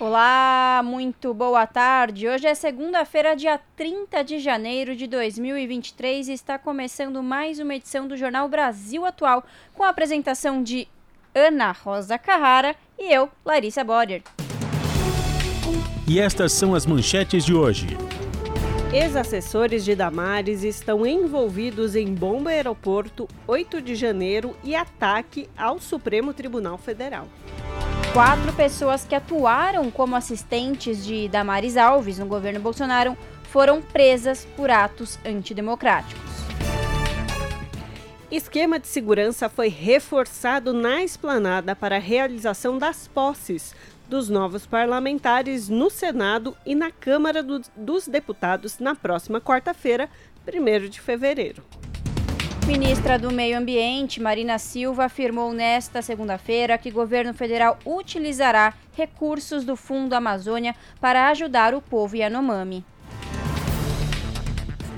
Olá, muito boa tarde. Hoje é segunda-feira, dia 30 de janeiro de 2023 e está começando mais uma edição do Jornal Brasil Atual com a apresentação de Ana Rosa Carrara e eu, Larissa Boder. E estas são as manchetes de hoje. Ex-assessores de Damares estão envolvidos em bomba aeroporto 8 de janeiro e ataque ao Supremo Tribunal Federal. Quatro pessoas que atuaram como assistentes de Damares Alves no governo Bolsonaro foram presas por atos antidemocráticos. Esquema de segurança foi reforçado na esplanada para a realização das posses dos novos parlamentares no Senado e na Câmara do, dos Deputados na próxima quarta-feira, 1 de fevereiro. Ministra do Meio Ambiente, Marina Silva, afirmou nesta segunda-feira que o governo federal utilizará recursos do Fundo Amazônia para ajudar o povo Yanomami.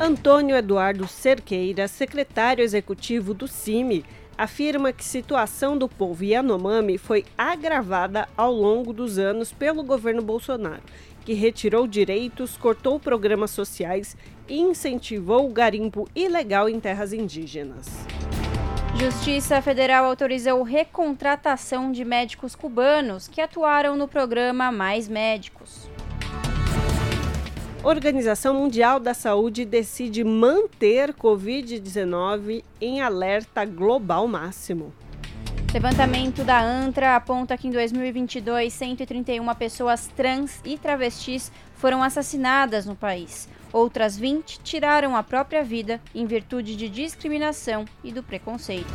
Antônio Eduardo Cerqueira, secretário executivo do CIMI, afirma que a situação do povo Yanomami foi agravada ao longo dos anos pelo governo Bolsonaro, que retirou direitos, cortou programas sociais e incentivou o garimpo ilegal em terras indígenas. Justiça Federal autorizou recontratação de médicos cubanos que atuaram no programa Mais Médicos. Organização Mundial da Saúde decide manter Covid-19 em alerta global máximo. Levantamento da ANTRA aponta que em 2022, 131 pessoas trans e travestis foram assassinadas no país. Outras 20 tiraram a própria vida em virtude de discriminação e do preconceito.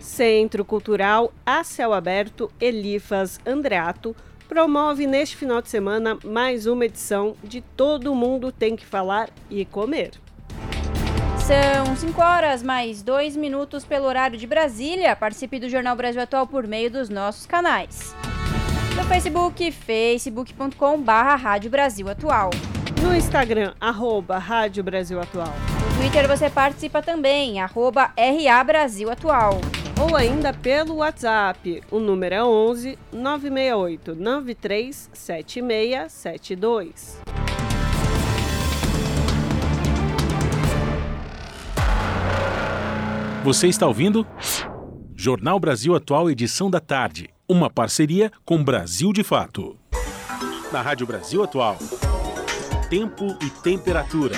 Centro Cultural a Céu Aberto Elifas Andreato promove neste final de semana mais uma edição de Todo Mundo Tem que Falar e Comer. São 5 horas mais 2 minutos pelo horário de Brasília. Participe do Jornal Brasil Atual por meio dos nossos canais. No Facebook, facebook.com barra Rádio Brasil Atual. No Instagram, arroba Rádio Brasil Atual. No Twitter você participa também, arroba RA Brasil Atual. Ou ainda pelo WhatsApp, o número é 11 968 93 7672. Você está ouvindo? Jornal Brasil Atual, edição da tarde. Uma parceria com Brasil de Fato. Na Rádio Brasil Atual. Tempo e temperatura.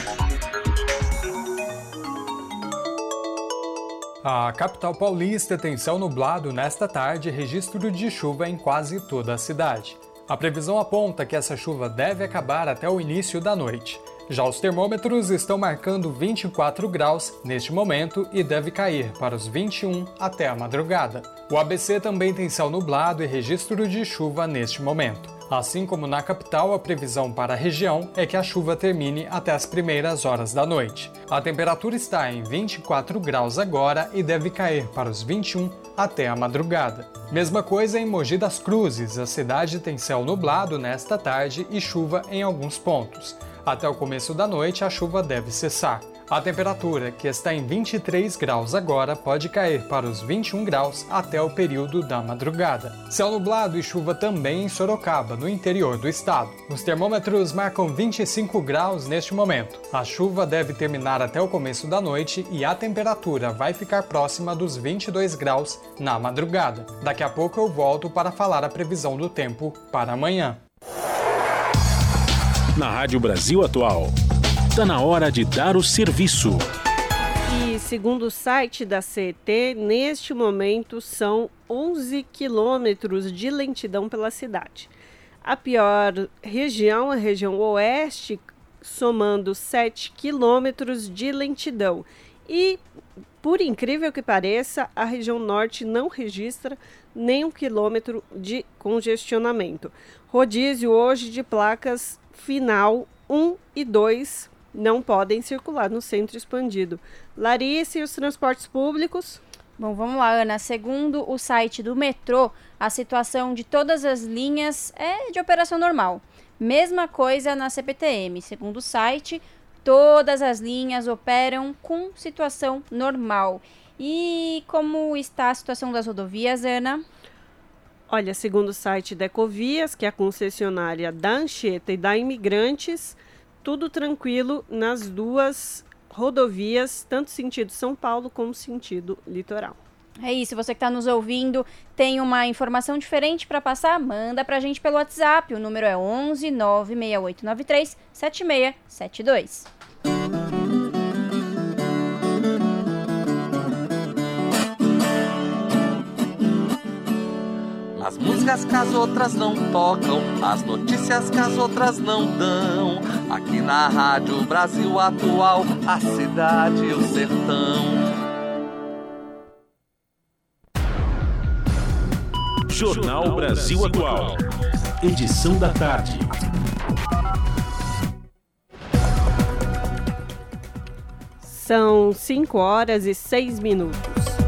A capital paulista tem céu nublado nesta tarde e registro de chuva em quase toda a cidade. A previsão aponta que essa chuva deve acabar até o início da noite. Já os termômetros estão marcando 24 graus neste momento e deve cair para os 21 até a madrugada. O ABC também tem céu nublado e registro de chuva neste momento. Assim como na capital, a previsão para a região é que a chuva termine até as primeiras horas da noite. A temperatura está em 24 graus agora e deve cair para os 21 até a madrugada. Mesma coisa em Mogi das Cruzes, a cidade tem céu nublado nesta tarde e chuva em alguns pontos. Até o começo da noite, a chuva deve cessar. A temperatura, que está em 23 graus agora, pode cair para os 21 graus até o período da madrugada. Céu nublado e chuva também em Sorocaba, no interior do estado. Os termômetros marcam 25 graus neste momento. A chuva deve terminar até o começo da noite e a temperatura vai ficar próxima dos 22 graus na madrugada. Daqui a pouco eu volto para falar a previsão do tempo para amanhã na Rádio Brasil Atual. Está na hora de dar o serviço. E segundo o site da CET, neste momento são 11 quilômetros de lentidão pela cidade. A pior região, a região oeste, somando 7 quilômetros de lentidão. E, por incrível que pareça, a região norte não registra nem um quilômetro de congestionamento. Rodízio hoje de placas final 1 e 2 não podem circular no centro expandido. Larissa e os transportes públicos? Bom, vamos lá, Ana. Segundo o site do metrô, a situação de todas as linhas é de operação normal. Mesma coisa na CPTM. Segundo o site, todas as linhas operam com situação normal. E como está a situação das rodovias, Ana? Olha, segundo o site da Ecovias, que é a concessionária da Anchieta e da Imigrantes, tudo tranquilo nas duas rodovias, tanto sentido São Paulo como sentido litoral. É isso, você que está nos ouvindo tem uma informação diferente para passar, manda para a gente pelo WhatsApp. O número é 11 96893 7672. As músicas que as outras não tocam, as notícias que as outras não dão. Aqui na Rádio Brasil Atual, a cidade e o sertão. Jornal Brasil Atual. Edição da tarde. São 5 horas e 6 minutos.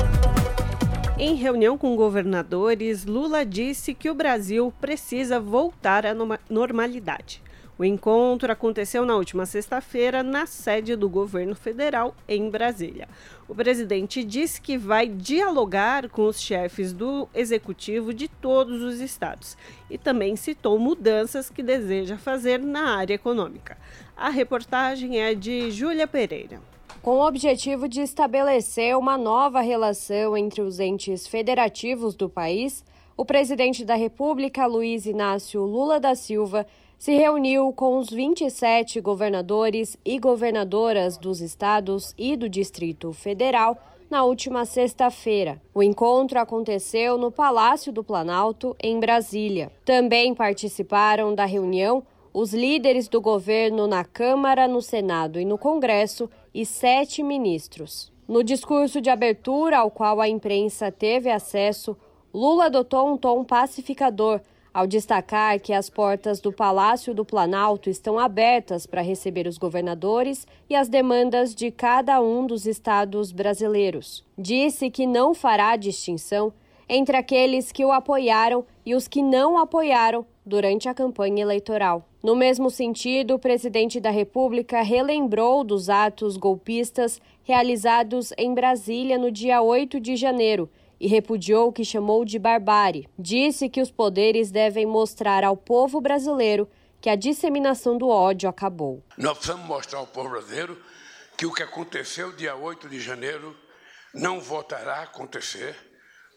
Em reunião com governadores, Lula disse que o Brasil precisa voltar à normalidade. O encontro aconteceu na última sexta-feira na sede do governo federal em Brasília. O presidente disse que vai dialogar com os chefes do executivo de todos os estados e também citou mudanças que deseja fazer na área econômica. A reportagem é de Júlia Pereira com o objetivo de estabelecer uma nova relação entre os entes federativos do país, o presidente da República, Luiz Inácio Lula da Silva, se reuniu com os 27 governadores e governadoras dos estados e do Distrito Federal na última sexta-feira. O encontro aconteceu no Palácio do Planalto, em Brasília. Também participaram da reunião os líderes do governo na Câmara, no Senado e no Congresso e sete ministros. No discurso de abertura, ao qual a imprensa teve acesso, Lula adotou um tom pacificador ao destacar que as portas do Palácio do Planalto estão abertas para receber os governadores e as demandas de cada um dos estados brasileiros. Disse que não fará distinção entre aqueles que o apoiaram e os que não apoiaram durante a campanha eleitoral. No mesmo sentido, o presidente da República relembrou dos atos golpistas realizados em Brasília no dia 8 de janeiro e repudiou o que chamou de barbárie. Disse que os poderes devem mostrar ao povo brasileiro que a disseminação do ódio acabou. Nós precisamos mostrar ao povo brasileiro que o que aconteceu dia 8 de janeiro não voltará a acontecer,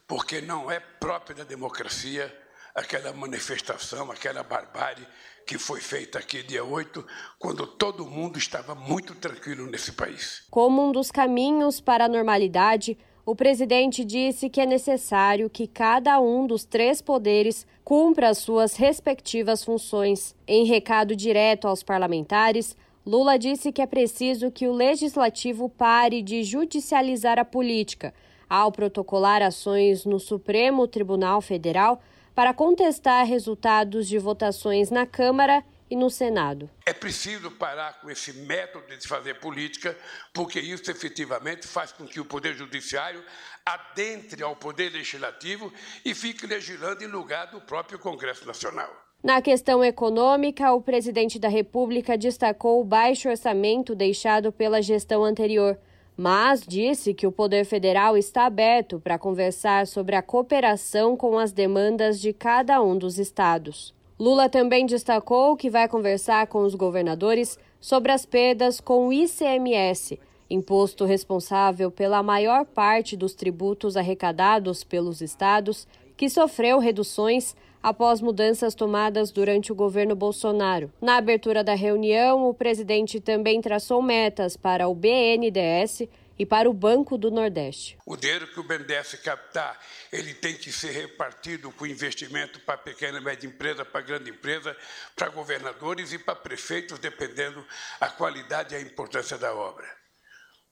porque não é próprio da democracia aquela manifestação, aquela barbárie que foi feita aqui dia 8, quando todo mundo estava muito tranquilo nesse país. Como um dos caminhos para a normalidade, o presidente disse que é necessário que cada um dos três poderes cumpra as suas respectivas funções. Em recado direto aos parlamentares, Lula disse que é preciso que o legislativo pare de judicializar a política ao protocolar ações no Supremo Tribunal Federal para contestar resultados de votações na Câmara e no Senado. É preciso parar com esse método de fazer política, porque isso efetivamente faz com que o Poder Judiciário adentre ao Poder Legislativo e fique legislando em lugar do próprio Congresso Nacional. Na questão econômica, o presidente da República destacou o baixo orçamento deixado pela gestão anterior mas disse que o Poder Federal está aberto para conversar sobre a cooperação com as demandas de cada um dos estados. Lula também destacou que vai conversar com os governadores sobre as perdas com o ICMS, imposto responsável pela maior parte dos tributos arrecadados pelos estados, que sofreu reduções após mudanças tomadas durante o governo Bolsonaro. Na abertura da reunião, o presidente também traçou metas para o BNDES e para o Banco do Nordeste. O dinheiro que o BNDES captar, ele tem que ser repartido com investimento para pequena e média empresa, para grande empresa, para governadores e para prefeitos, dependendo a qualidade e a importância da obra.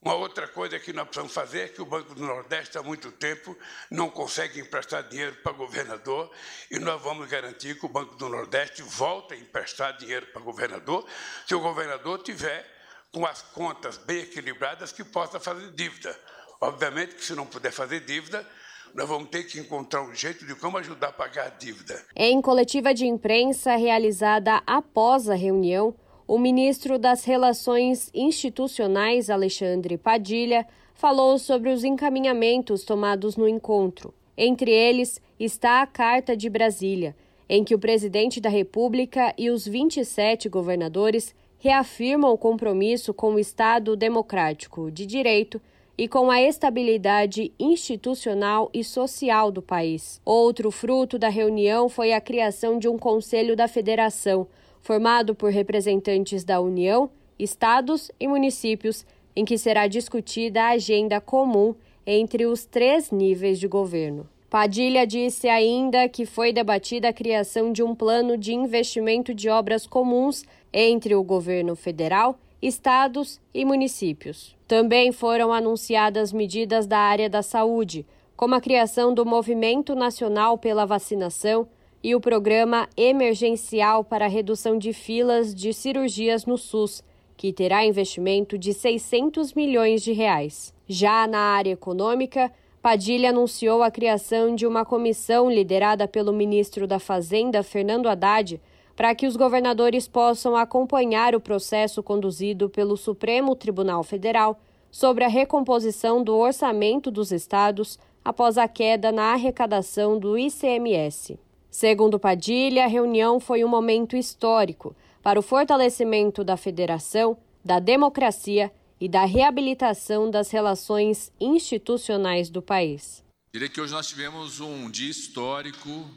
Uma outra coisa que nós precisamos fazer é que o Banco do Nordeste há muito tempo não consegue emprestar dinheiro para governador e nós vamos garantir que o Banco do Nordeste volte a emprestar dinheiro para governador se o governador tiver com as contas bem equilibradas que possa fazer dívida. Obviamente que se não puder fazer dívida, nós vamos ter que encontrar um jeito de como ajudar a pagar a dívida. Em coletiva de imprensa realizada após a reunião, o ministro das Relações Institucionais, Alexandre Padilha, falou sobre os encaminhamentos tomados no encontro. Entre eles está a Carta de Brasília, em que o presidente da República e os 27 governadores reafirmam o compromisso com o Estado democrático de direito e com a estabilidade institucional e social do país. Outro fruto da reunião foi a criação de um Conselho da Federação formado por representantes da União, estados e municípios, em que será discutida a agenda comum entre os três níveis de governo. Padilha disse ainda que foi debatida a criação de um plano de investimento de obras comuns entre o governo federal, estados e municípios. Também foram anunciadas medidas da área da saúde, como a criação do Movimento Nacional pela Vacinação e o Programa Emergencial para a Redução de Filas de Cirurgias no SUS, que terá investimento de 600 milhões de reais. Já na área econômica, Padilha anunciou a criação de uma comissão liderada pelo ministro da Fazenda, Fernando Haddad, para que os governadores possam acompanhar o processo conduzido pelo Supremo Tribunal Federal sobre a recomposição do orçamento dos estados após a queda na arrecadação do ICMS. Segundo Padilha, a reunião foi um momento histórico para o fortalecimento da federação, da democracia e da reabilitação das relações institucionais do país. Diria que hoje nós tivemos um dia histórico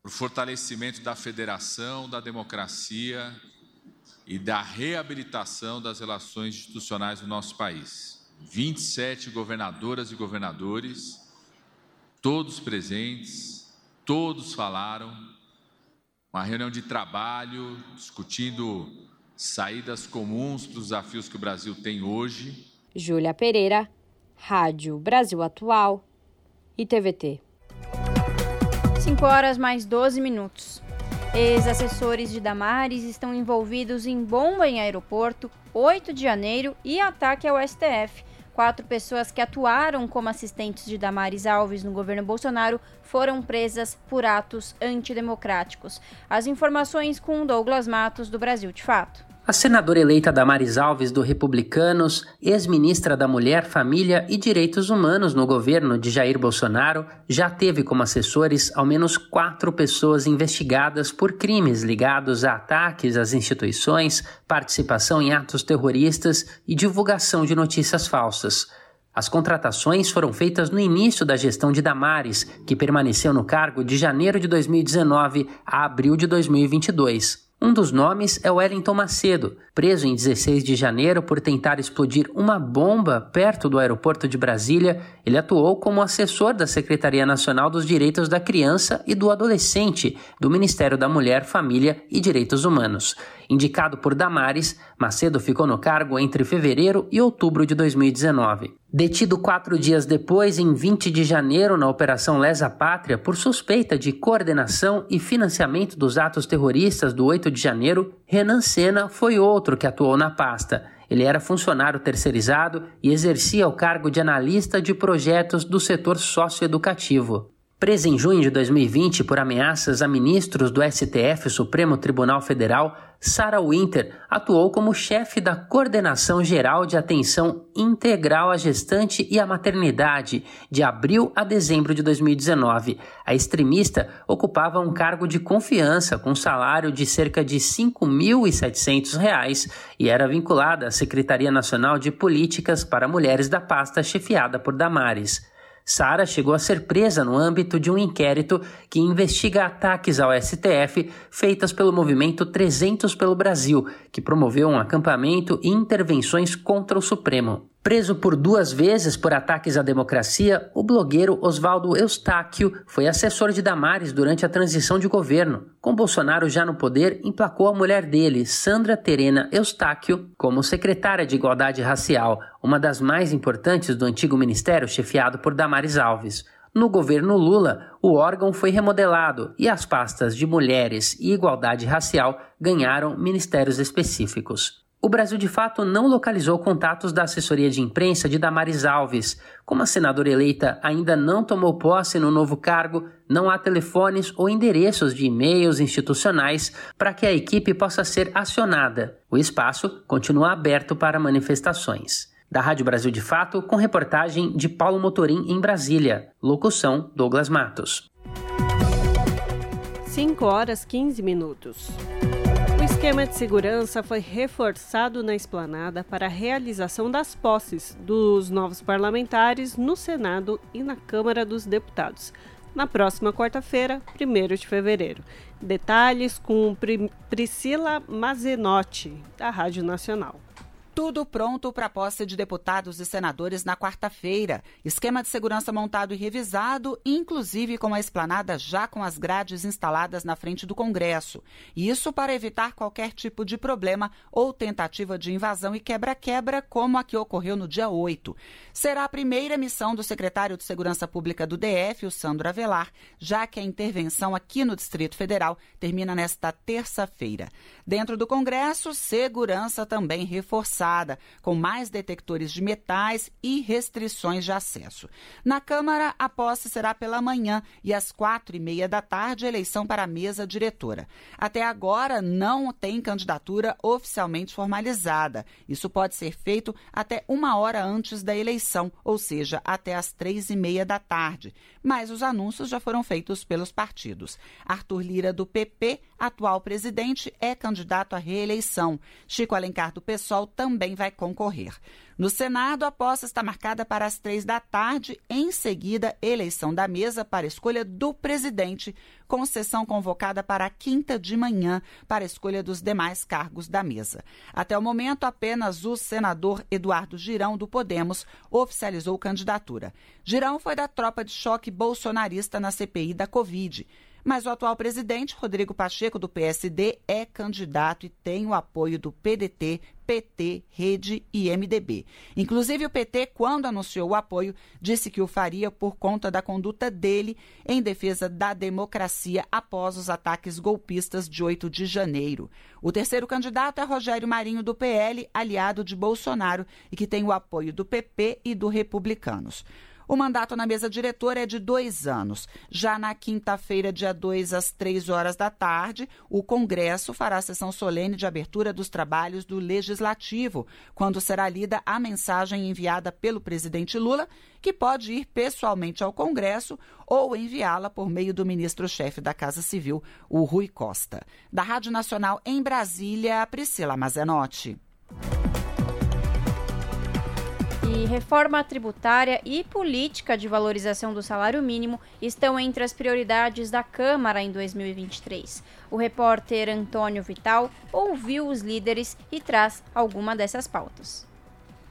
para o fortalecimento da federação, da democracia e da reabilitação das relações institucionais do nosso país. 27 governadoras e governadores, todos presentes, todos falaram, uma reunião de trabalho, discutindo saídas comuns para os desafios que o Brasil tem hoje. Júlia Pereira, Rádio Brasil Atual e TVT. 5 horas mais 12 minutos. Ex-assessores de Damares estão envolvidos em bomba em aeroporto, 8 de janeiro e ataque ao STF. Quatro pessoas que atuaram como assistentes de Damares Alves no governo Bolsonaro foram presas por atos antidemocráticos. As informações com Douglas Matos, do Brasil de Fato. A senadora eleita Damares Alves, do Republicanos, ex-ministra da Mulher, Família e Direitos Humanos no governo de Jair Bolsonaro, já teve como assessores ao menos quatro pessoas investigadas por crimes ligados a ataques às instituições, participação em atos terroristas e divulgação de notícias falsas. As contratações foram feitas no início da gestão de Damares, que permaneceu no cargo de janeiro de 2019 a abril de 2022. Um dos nomes é Wellington Macedo, preso em 16 de janeiro por tentar explodir uma bomba perto do aeroporto de Brasília. Ele atuou como assessor da Secretaria Nacional dos Direitos da Criança e do Adolescente do Ministério da Mulher, Família e Direitos Humanos. Indicado por Damares, Macedo ficou no cargo entre fevereiro e outubro de 2019. Detido quatro dias depois, em 20 de janeiro, na Operação Lesa Pátria, por suspeita de coordenação e financiamento dos atos terroristas do 8 de janeiro, Renan Senna foi outro que atuou na pasta. Ele era funcionário terceirizado e exercia o cargo de analista de projetos do setor socioeducativo. Presa em junho de 2020 por ameaças a ministros do STF, Supremo Tribunal Federal, Sarah Winter atuou como chefe da Coordenação Geral de Atenção Integral à Gestante e à Maternidade, de abril a dezembro de 2019. A extremista ocupava um cargo de confiança com salário de cerca de R$ 5.700 e era vinculada à Secretaria Nacional de Políticas para Mulheres da pasta chefiada por Damares. Sara chegou a ser presa no âmbito de um inquérito que investiga ataques ao STF feitas pelo movimento 300 pelo Brasil, que promoveu um acampamento e intervenções contra o Supremo. Preso por duas vezes por ataques à democracia, o blogueiro Oswaldo Eustáquio foi assessor de Damares durante a transição de governo. Com Bolsonaro já no poder, emplacou a mulher dele, Sandra Terena Eustáquio, como secretária de Igualdade Racial, uma das mais importantes do antigo ministério chefiado por Damares Alves. No governo Lula, o órgão foi remodelado e as pastas de mulheres e igualdade racial ganharam ministérios específicos. O Brasil de fato não localizou contatos da assessoria de imprensa de Damares Alves. Como a senadora eleita ainda não tomou posse no novo cargo, não há telefones ou endereços de e-mails institucionais para que a equipe possa ser acionada. O espaço continua aberto para manifestações. Da Rádio Brasil de Fato, com reportagem de Paulo Motorim em Brasília. Locução: Douglas Matos. 5 horas 15 minutos. O esquema de segurança foi reforçado na esplanada para a realização das posses dos novos parlamentares no Senado e na Câmara dos Deputados, na próxima quarta-feira, 1 de fevereiro. Detalhes com Priscila Mazenotti, da Rádio Nacional. Tudo pronto para a posse de deputados e senadores na quarta-feira. Esquema de segurança montado e revisado, inclusive com a esplanada já com as grades instaladas na frente do Congresso. Isso para evitar qualquer tipo de problema ou tentativa de invasão e quebra-quebra, como a que ocorreu no dia 8. Será a primeira missão do secretário de Segurança Pública do DF, o Sandro Avelar, já que a intervenção aqui no Distrito Federal termina nesta terça-feira. Dentro do Congresso, segurança também reforçada com mais detectores de metais e restrições de acesso. Na Câmara, a posse será pela manhã e às quatro e meia da tarde eleição para a mesa diretora. Até agora, não tem candidatura oficialmente formalizada. Isso pode ser feito até uma hora antes da eleição, ou seja, até às três e meia da tarde. Mas os anúncios já foram feitos pelos partidos. Arthur Lira, do PP, atual presidente, é candidato à reeleição. Chico Alencar, do PSOL, também vai concorrer. No Senado, a posse está marcada para as três da tarde. Em seguida, eleição da mesa para escolha do presidente, com sessão convocada para a quinta de manhã para escolha dos demais cargos da mesa. Até o momento, apenas o senador Eduardo Girão, do Podemos, oficializou candidatura. Girão foi da tropa de choque bolsonarista na CPI da Covid. Mas o atual presidente, Rodrigo Pacheco, do PSD, é candidato e tem o apoio do PDT, PT, Rede e MDB. Inclusive, o PT, quando anunciou o apoio, disse que o faria por conta da conduta dele em defesa da democracia após os ataques golpistas de 8 de janeiro. O terceiro candidato é Rogério Marinho, do PL, aliado de Bolsonaro e que tem o apoio do PP e do Republicanos. O mandato na mesa diretora é de dois anos. Já na quinta-feira, dia 2, às três horas da tarde, o Congresso fará a sessão solene de abertura dos trabalhos do Legislativo, quando será lida a mensagem enviada pelo presidente Lula, que pode ir pessoalmente ao Congresso ou enviá-la por meio do ministro-chefe da Casa Civil, o Rui Costa. Da Rádio Nacional em Brasília, Priscila Mazenotti reforma tributária e política de valorização do salário mínimo estão entre as prioridades da Câmara em 2023. O repórter Antônio Vital ouviu os líderes e traz alguma dessas pautas.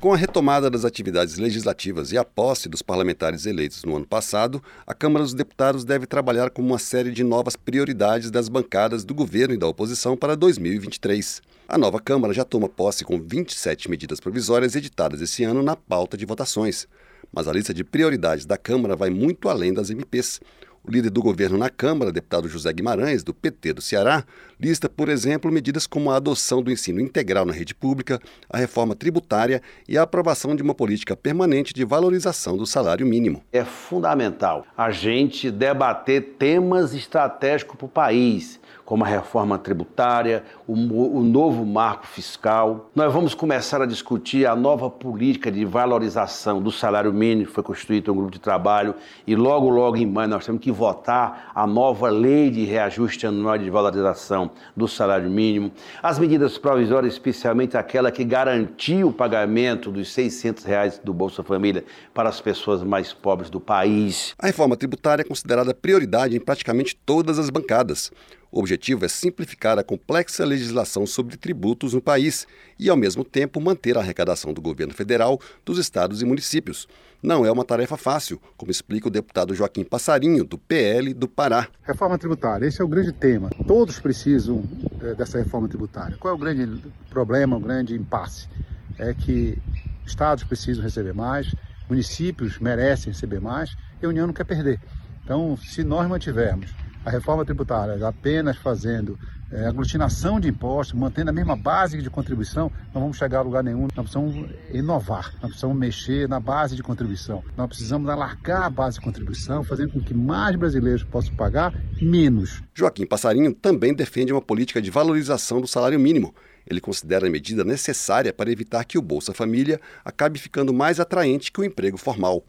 Com a retomada das atividades legislativas e a posse dos parlamentares eleitos no ano passado, a Câmara dos Deputados deve trabalhar com uma série de novas prioridades das bancadas do governo e da oposição para 2023. A nova Câmara já toma posse com 27 medidas provisórias editadas esse ano na pauta de votações. Mas a lista de prioridades da Câmara vai muito além das MPs. O líder do governo na Câmara, deputado José Guimarães, do PT do Ceará, lista, por exemplo, medidas como a adoção do ensino integral na rede pública, a reforma tributária e a aprovação de uma política permanente de valorização do salário mínimo. É fundamental a gente debater temas estratégicos para o país como a reforma tributária, o, o, novo marco fiscal. Nós vamos começar a discutir a nova política de valorização do salário mínimo, foi constituído um grupo de trabalho, e logo, logo em maio nós temos que votar a nova lei de reajuste anual de valorização do salário mínimo. As medidas provisórias, especialmente aquela que garantiu o pagamento dos 600 reais do Bolsa Família para as pessoas mais pobres do país. A reforma tributária é considerada prioridade em praticamente todas as bancadas. O objetivo é simplificar a complexa legislação sobre tributos no país e, ao mesmo tempo, manter a arrecadação do governo federal, dos estados e municípios. Não é uma tarefa fácil, como explica o deputado Joaquim Passarinho, do PL do Pará. Reforma tributária, esse é o grande tema. Todos precisam é, dessa reforma tributária. Qual é o grande problema, o grande impasse? É que estados precisam receber mais, municípios merecem receber mais e a União não quer perder. Então, se nós mantivermos a reforma tributária apenas fazendo é, aglutinação de impostos, mantendo a mesma base de contribuição, não vamos chegar a lugar nenhum. Nós precisamos inovar, nós precisamos mexer na base de contribuição. Nós precisamos alargar a base de contribuição, fazendo com que mais brasileiros possam pagar menos. Joaquim Passarinho também defende uma política de valorização do salário mínimo. Ele considera a medida necessária para evitar que o Bolsa Família acabe ficando mais atraente que o emprego formal.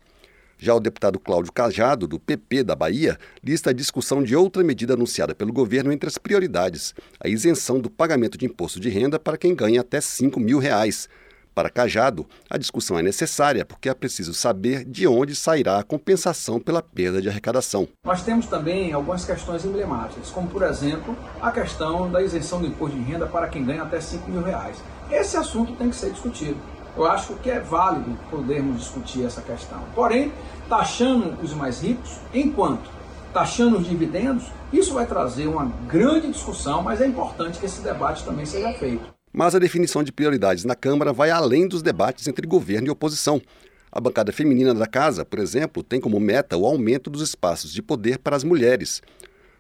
Já o deputado Cláudio Cajado, do PP da Bahia, lista a discussão de outra medida anunciada pelo governo entre as prioridades, a isenção do pagamento de imposto de renda para quem ganha até 5 mil reais. Para Cajado, a discussão é necessária porque é preciso saber de onde sairá a compensação pela perda de arrecadação. Nós temos também algumas questões emblemáticas, como por exemplo a questão da isenção do imposto de renda para quem ganha até 5 mil reais. Esse assunto tem que ser discutido. Eu acho que é válido podermos discutir essa questão. Porém, taxando os mais ricos, enquanto taxando os dividendos, isso vai trazer uma grande discussão, mas é importante que esse debate também seja feito. Mas a definição de prioridades na Câmara vai além dos debates entre governo e oposição. A bancada feminina da casa, por exemplo, tem como meta o aumento dos espaços de poder para as mulheres.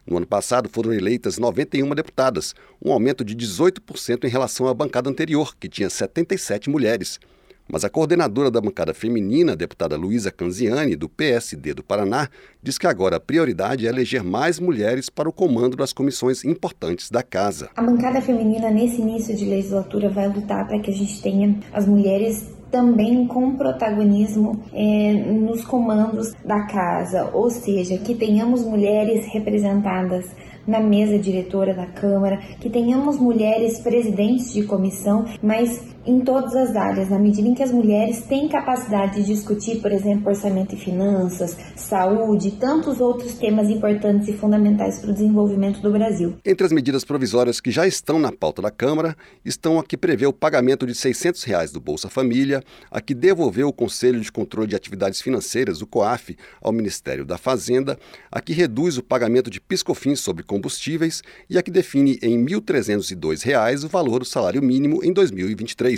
No ano passado foram eleitas 91 deputadas, um aumento de 18% em relação à bancada anterior, que tinha 77 mulheres. Mas a coordenadora da bancada feminina, a deputada Luísa Canziani, do PSD do Paraná, diz que agora a prioridade é eleger mais mulheres para o comando das comissões importantes da casa. A bancada feminina, nesse início de legislatura, vai lutar para que a gente tenha as mulheres também com protagonismo é, nos comandos da casa, ou seja, que tenhamos mulheres representadas na mesa diretora da Câmara, que tenhamos mulheres presidentes de comissão, mas em todas as áreas, na medida em que as mulheres têm capacidade de discutir, por exemplo, orçamento e finanças, saúde e tantos outros temas importantes e fundamentais para o desenvolvimento do Brasil. Entre as medidas provisórias que já estão na pauta da Câmara, estão a que prevê o pagamento de 600 reais do Bolsa Família, a que devolveu o Conselho de Controle de Atividades Financeiras, o COAF, ao Ministério da Fazenda, a que reduz o pagamento de piscofins sobre combustíveis e a que define em R$ 1.302 o valor do salário mínimo em 2023.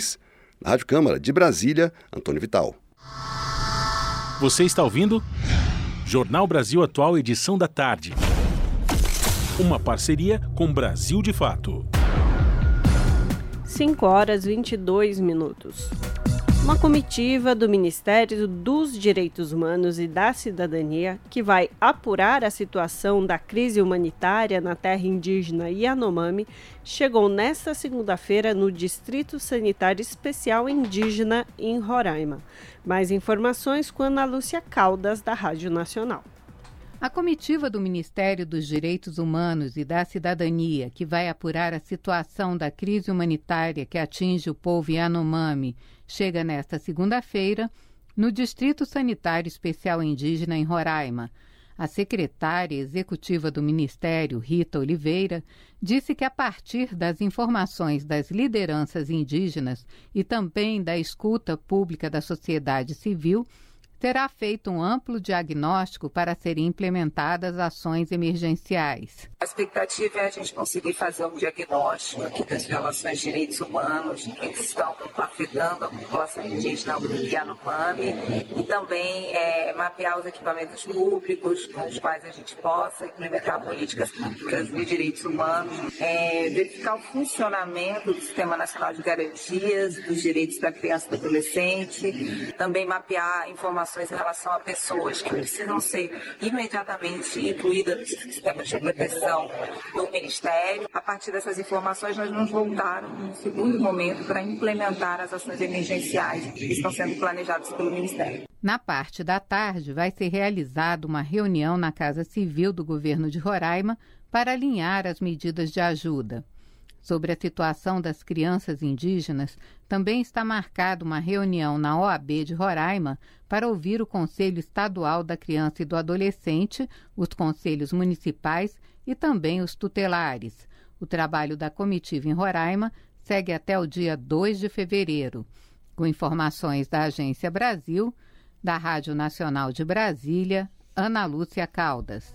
Na Rádio Câmara de Brasília, Antônio Vital. Você está ouvindo? Jornal Brasil Atual, edição da tarde. Uma parceria com Brasil de Fato. 5 horas 22 minutos. Uma comitiva do Ministério dos Direitos Humanos e da Cidadania, que vai apurar a situação da crise humanitária na terra indígena Yanomami, chegou nesta segunda-feira no Distrito Sanitário Especial Indígena em Roraima. Mais informações com Ana Lúcia Caldas, da Rádio Nacional. A comitiva do Ministério dos Direitos Humanos e da Cidadania, que vai apurar a situação da crise humanitária que atinge o povo Yanomami, chega nesta segunda-feira no Distrito Sanitário Especial Indígena em Roraima. A secretária executiva do Ministério, Rita Oliveira, disse que, a partir das informações das lideranças indígenas e também da escuta pública da sociedade civil, terá feito um amplo diagnóstico para serem implementadas ações emergenciais. A expectativa é a gente conseguir fazer um diagnóstico aqui das relações de direitos humanos que estão afetando a população indígena Yanomami e também é, mapear os equipamentos públicos com os quais a gente possa implementar políticas públicas de direitos humanos, é, verificar o funcionamento do Sistema Nacional de Garantias dos Direitos da Criança e do Adolescente, também mapear informações informações em relação a pessoas que precisam ser imediatamente incluídas no sistema de proteção do Ministério. A partir dessas informações, nós vamos voltar um segundo momento para implementar as ações emergenciais que estão sendo planejadas pelo Ministério. Na parte da tarde, vai ser realizada uma reunião na Casa Civil do governo de Roraima para alinhar as medidas de ajuda. Sobre a situação das crianças indígenas, também está marcada uma reunião na OAB de Roraima para ouvir o Conselho Estadual da Criança e do Adolescente, os conselhos municipais e também os tutelares. O trabalho da comitiva em Roraima segue até o dia 2 de fevereiro. Com informações da Agência Brasil, da Rádio Nacional de Brasília, Ana Lúcia Caldas.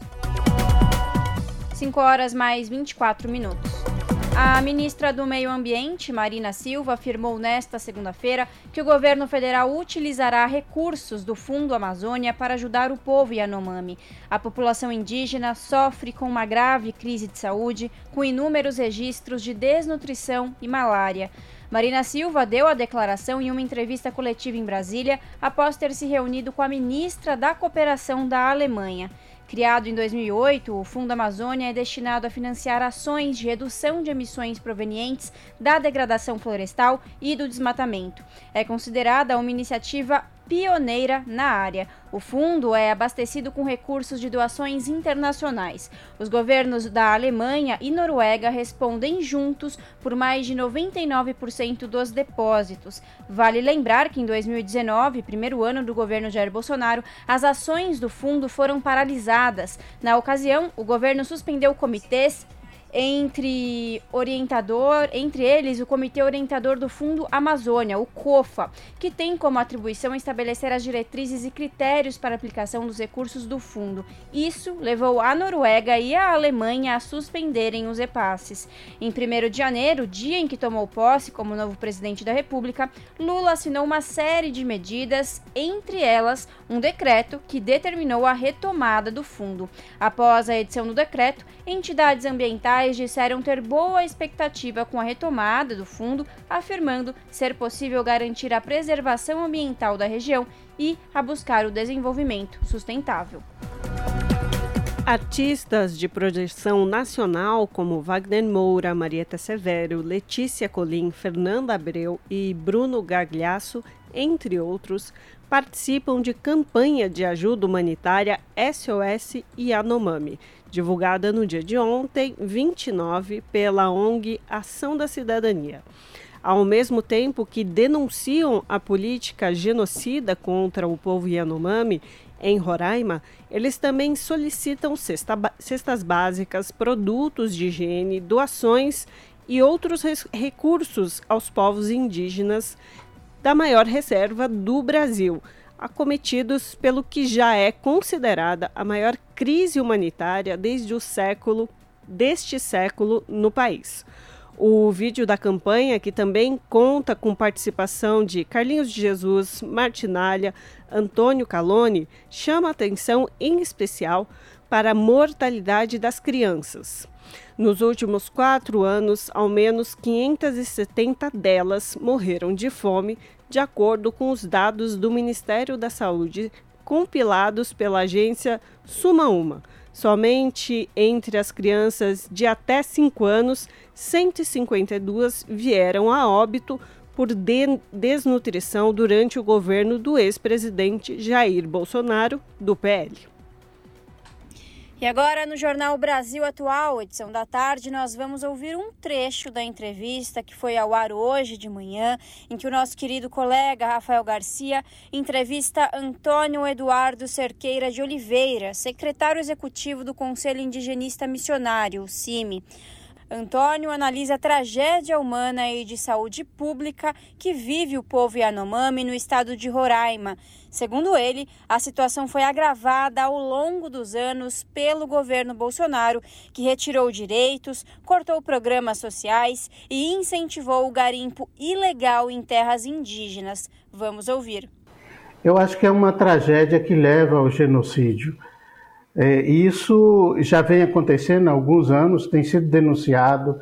5 horas mais 24 minutos. A ministra do Meio Ambiente, Marina Silva, afirmou nesta segunda-feira que o governo federal utilizará recursos do Fundo Amazônia para ajudar o povo Yanomami. A população indígena sofre com uma grave crise de saúde, com inúmeros registros de desnutrição e malária. Marina Silva deu a declaração em uma entrevista coletiva em Brasília após ter se reunido com a ministra da Cooperação da Alemanha. Criado em 2008, o Fundo Amazônia é destinado a financiar ações de redução de emissões provenientes da degradação florestal e do desmatamento. É considerada uma iniciativa pioneira na área. O fundo é abastecido com recursos de doações internacionais. Os governos da Alemanha e Noruega respondem juntos por mais de 99% dos depósitos. Vale lembrar que em 2019, primeiro ano do governo Jair Bolsonaro, as ações do fundo foram paralisadas. Na ocasião, o governo suspendeu comitês entre orientador, entre eles o Comitê Orientador do Fundo Amazônia, o COFA, que tem como atribuição estabelecer as diretrizes e critérios para aplicação dos recursos do fundo. Isso levou a Noruega e a Alemanha a suspenderem os repasses. Em 1 de janeiro, dia em que tomou posse como novo presidente da República, Lula assinou uma série de medidas, entre elas um decreto que determinou a retomada do fundo. Após a edição do decreto, entidades ambientais disseram ter boa expectativa com a retomada do fundo, afirmando ser possível garantir a preservação ambiental da região e a buscar o desenvolvimento sustentável. Artistas de projeção nacional como Wagner Moura, Marieta Severo, Letícia Colim, Fernanda Abreu e Bruno Gagliasso, entre outros, participam de campanha de ajuda humanitária SOS Yanomami, divulgada no dia de ontem, 29, pela ONG Ação da Cidadania. Ao mesmo tempo que denunciam a política genocida contra o povo Yanomami em Roraima, eles também solicitam cesta, cestas básicas, produtos de higiene, doações e outros recursos aos povos indígenas da maior reserva do Brasil, acometidos pelo que já é considerada a maior crise humanitária desde o século deste século no país. O vídeo da campanha, que também conta com participação de Carlinhos de Jesus, Martinalha, Antônio Calone, chama atenção em especial para a mortalidade das crianças. Nos últimos quatro anos, ao menos 570 delas morreram de fome, de acordo com os dados do Ministério da Saúde compilados pela agência Sumaúma. Somente entre as crianças de até 5 anos, 152 vieram a óbito por de desnutrição durante o governo do ex-presidente Jair Bolsonaro, do PL. E agora, no Jornal Brasil Atual, edição da tarde, nós vamos ouvir um trecho da entrevista que foi ao ar hoje de manhã, em que o nosso querido colega Rafael Garcia entrevista Antônio Eduardo Cerqueira de Oliveira, secretário executivo do Conselho Indigenista Missionário, o CIMI. Antônio analisa a tragédia humana e de saúde pública que vive o povo Yanomami no estado de Roraima. Segundo ele, a situação foi agravada ao longo dos anos pelo governo Bolsonaro, que retirou direitos, cortou programas sociais e incentivou o garimpo ilegal em terras indígenas. Vamos ouvir. Eu acho que é uma tragédia que leva ao genocídio. É, isso já vem acontecendo há alguns anos, tem sido denunciado,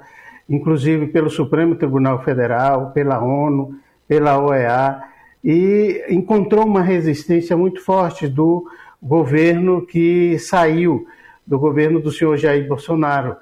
inclusive pelo Supremo Tribunal Federal, pela ONU, pela OEA. e encontrou uma resistência muito forte do governo que saiu, do governo do senhor Jair Bolsonaro,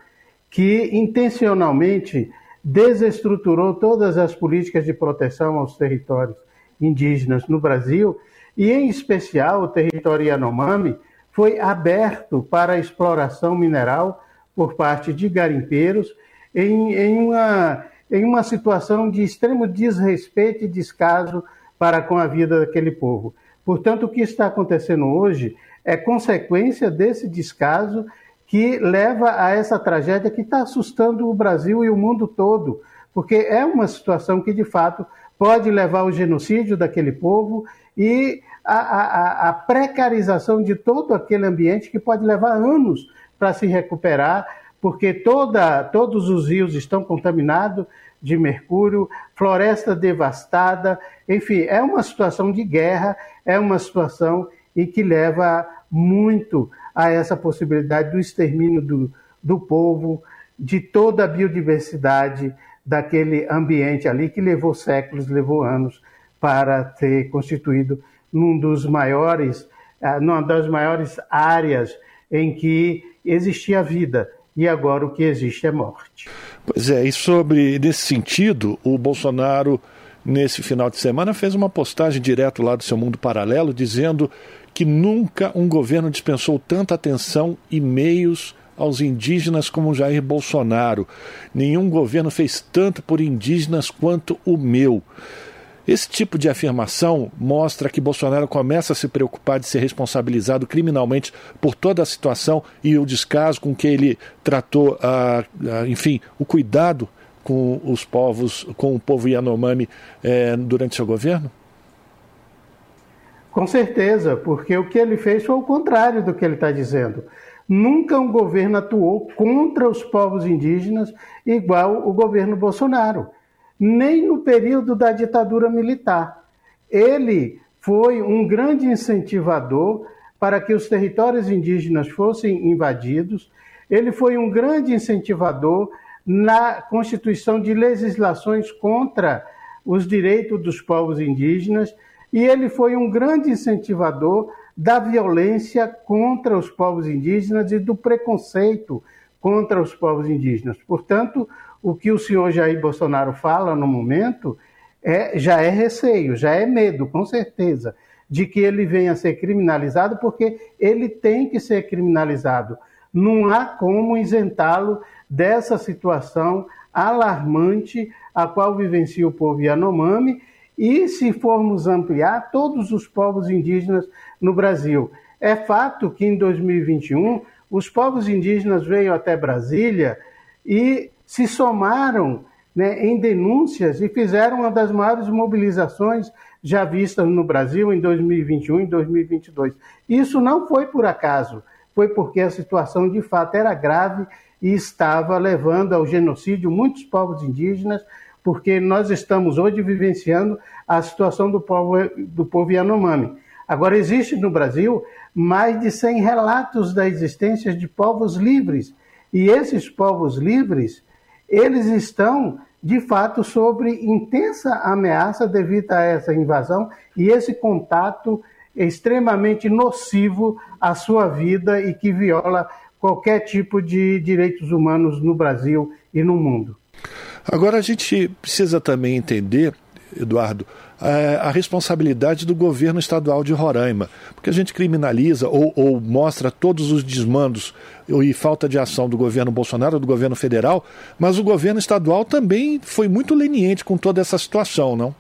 que intencionalmente desestruturou todas as políticas de proteção aos territórios indígenas no Brasil e, em especial, o território Yanomami foi aberto para a exploração mineral por parte de garimpeiros em, em, uma, em uma situação de extremo desrespeito e descaso para com a vida daquele povo. Portanto, o que está acontecendo hoje é consequência desse descaso que leva a essa tragédia que está assustando o Brasil e o mundo todo, porque é uma situação que, de fato, pode levar ao genocídio daquele povo e a, a, a precarização de todo aquele ambiente que pode levar anos para se recuperar, porque toda, todos os rios estão contaminados de mercúrio, floresta devastada, enfim, é uma situação de guerra, é uma situação em que leva muito a essa possibilidade do extermínio do, do povo, de toda a biodiversidade daquele ambiente ali que levou séculos, levou anos para ter constituído num dos maiores, ah, numa das maiores áreas em que existia vida e agora o que existe é morte. Pois é, e sobre nesse sentido, o Bolsonaro nesse final de semana fez uma postagem direto lá do seu mundo paralelo dizendo que nunca um governo dispensou tanta atenção e meios aos indígenas como Jair Bolsonaro. Nenhum governo fez tanto por indígenas quanto o meu. Esse tipo de afirmação mostra que Bolsonaro começa a se preocupar de ser responsabilizado criminalmente por toda a situação e o descaso com que ele tratou, a, a, enfim, o cuidado com os povos, com o povo Yanomami é, durante seu governo? Com certeza, porque o que ele fez foi o contrário do que ele está dizendo. Nunca um governo atuou contra os povos indígenas igual o governo Bolsonaro, nem no período da ditadura militar. Ele foi um grande incentivador para que os territórios indígenas fossem invadidos, ele foi um grande incentivador na constituição de legislações contra os direitos dos povos indígenas e ele foi um grande incentivador da violência contra os povos indígenas e do preconceito contra os povos indígenas. Portanto, o que o senhor Jair Bolsonaro fala no momento é, já é receio, já é medo, com certeza, de que ele venha a ser criminalizado, porque ele tem que ser criminalizado. Não há como isentá-lo dessa situação alarmante a qual vivencia o povo Yanomami e se formos ampliar todos os povos indígenas no Brasil. É fato que em 2021 os povos indígenas veio até Brasília e se somaram né, em denúncias e fizeram uma das maiores mobilizações já vistas no Brasil em 2021 e 2022. Isso não foi por acaso, foi porque a situação de fato era grave e estava levando ao genocídio muitos povos indígenas, porque nós estamos hoje vivenciando a situação do povo, do povo Yanomami. Agora, existe no Brasil mais de 100 relatos da existência de povos livres, e esses povos livres, eles estão, de fato, sob intensa ameaça devido a essa invasão e esse contato extremamente nocivo à sua vida e que viola qualquer tipo de direitos humanos no Brasil e no mundo. Agora a gente precisa também entender, Eduardo, a, responsabilidade do governo estadual de Roraima, porque a gente criminaliza ou, ou mostra todos os desmandos e falta de ação do governo Bolsonaro, do governo federal, mas o governo estadual também foi muito leniente com toda essa situação, não?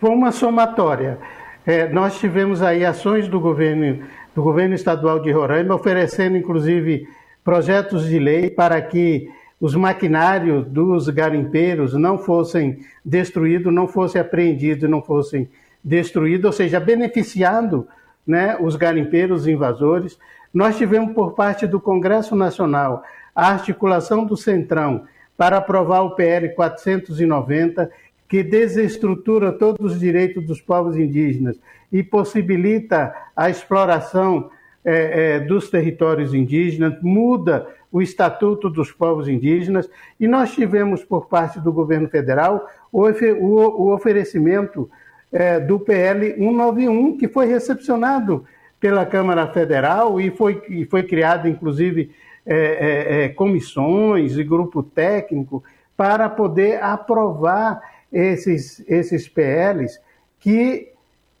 Foi uma somatória. É, nós tivemos aí ações do governo, do governo estadual de Roraima oferecendo, inclusive, projetos de lei para que os maquinários dos garimpeiros não fossem destruídos, não fossem apreendidos, não fossem destruídos, ou seja, beneficiando né, os garimpeiros invasores. Nós tivemos por parte do Congresso Nacional a articulação do Centrão para aprovar o PL 490, que desestrutura todos os direitos dos povos indígenas e possibilita a exploração é, é, dos territórios indígenas, muda o Estatuto dos Povos Indígenas, e nós tivemos, por parte do governo federal, o, o, o oferecimento é, do PL 191, que foi recepcionado pela Câmara Federal e foi, e foi criado, inclusive, é, é, é comissões e grupo técnico para poder aprovar esses, esses PLs que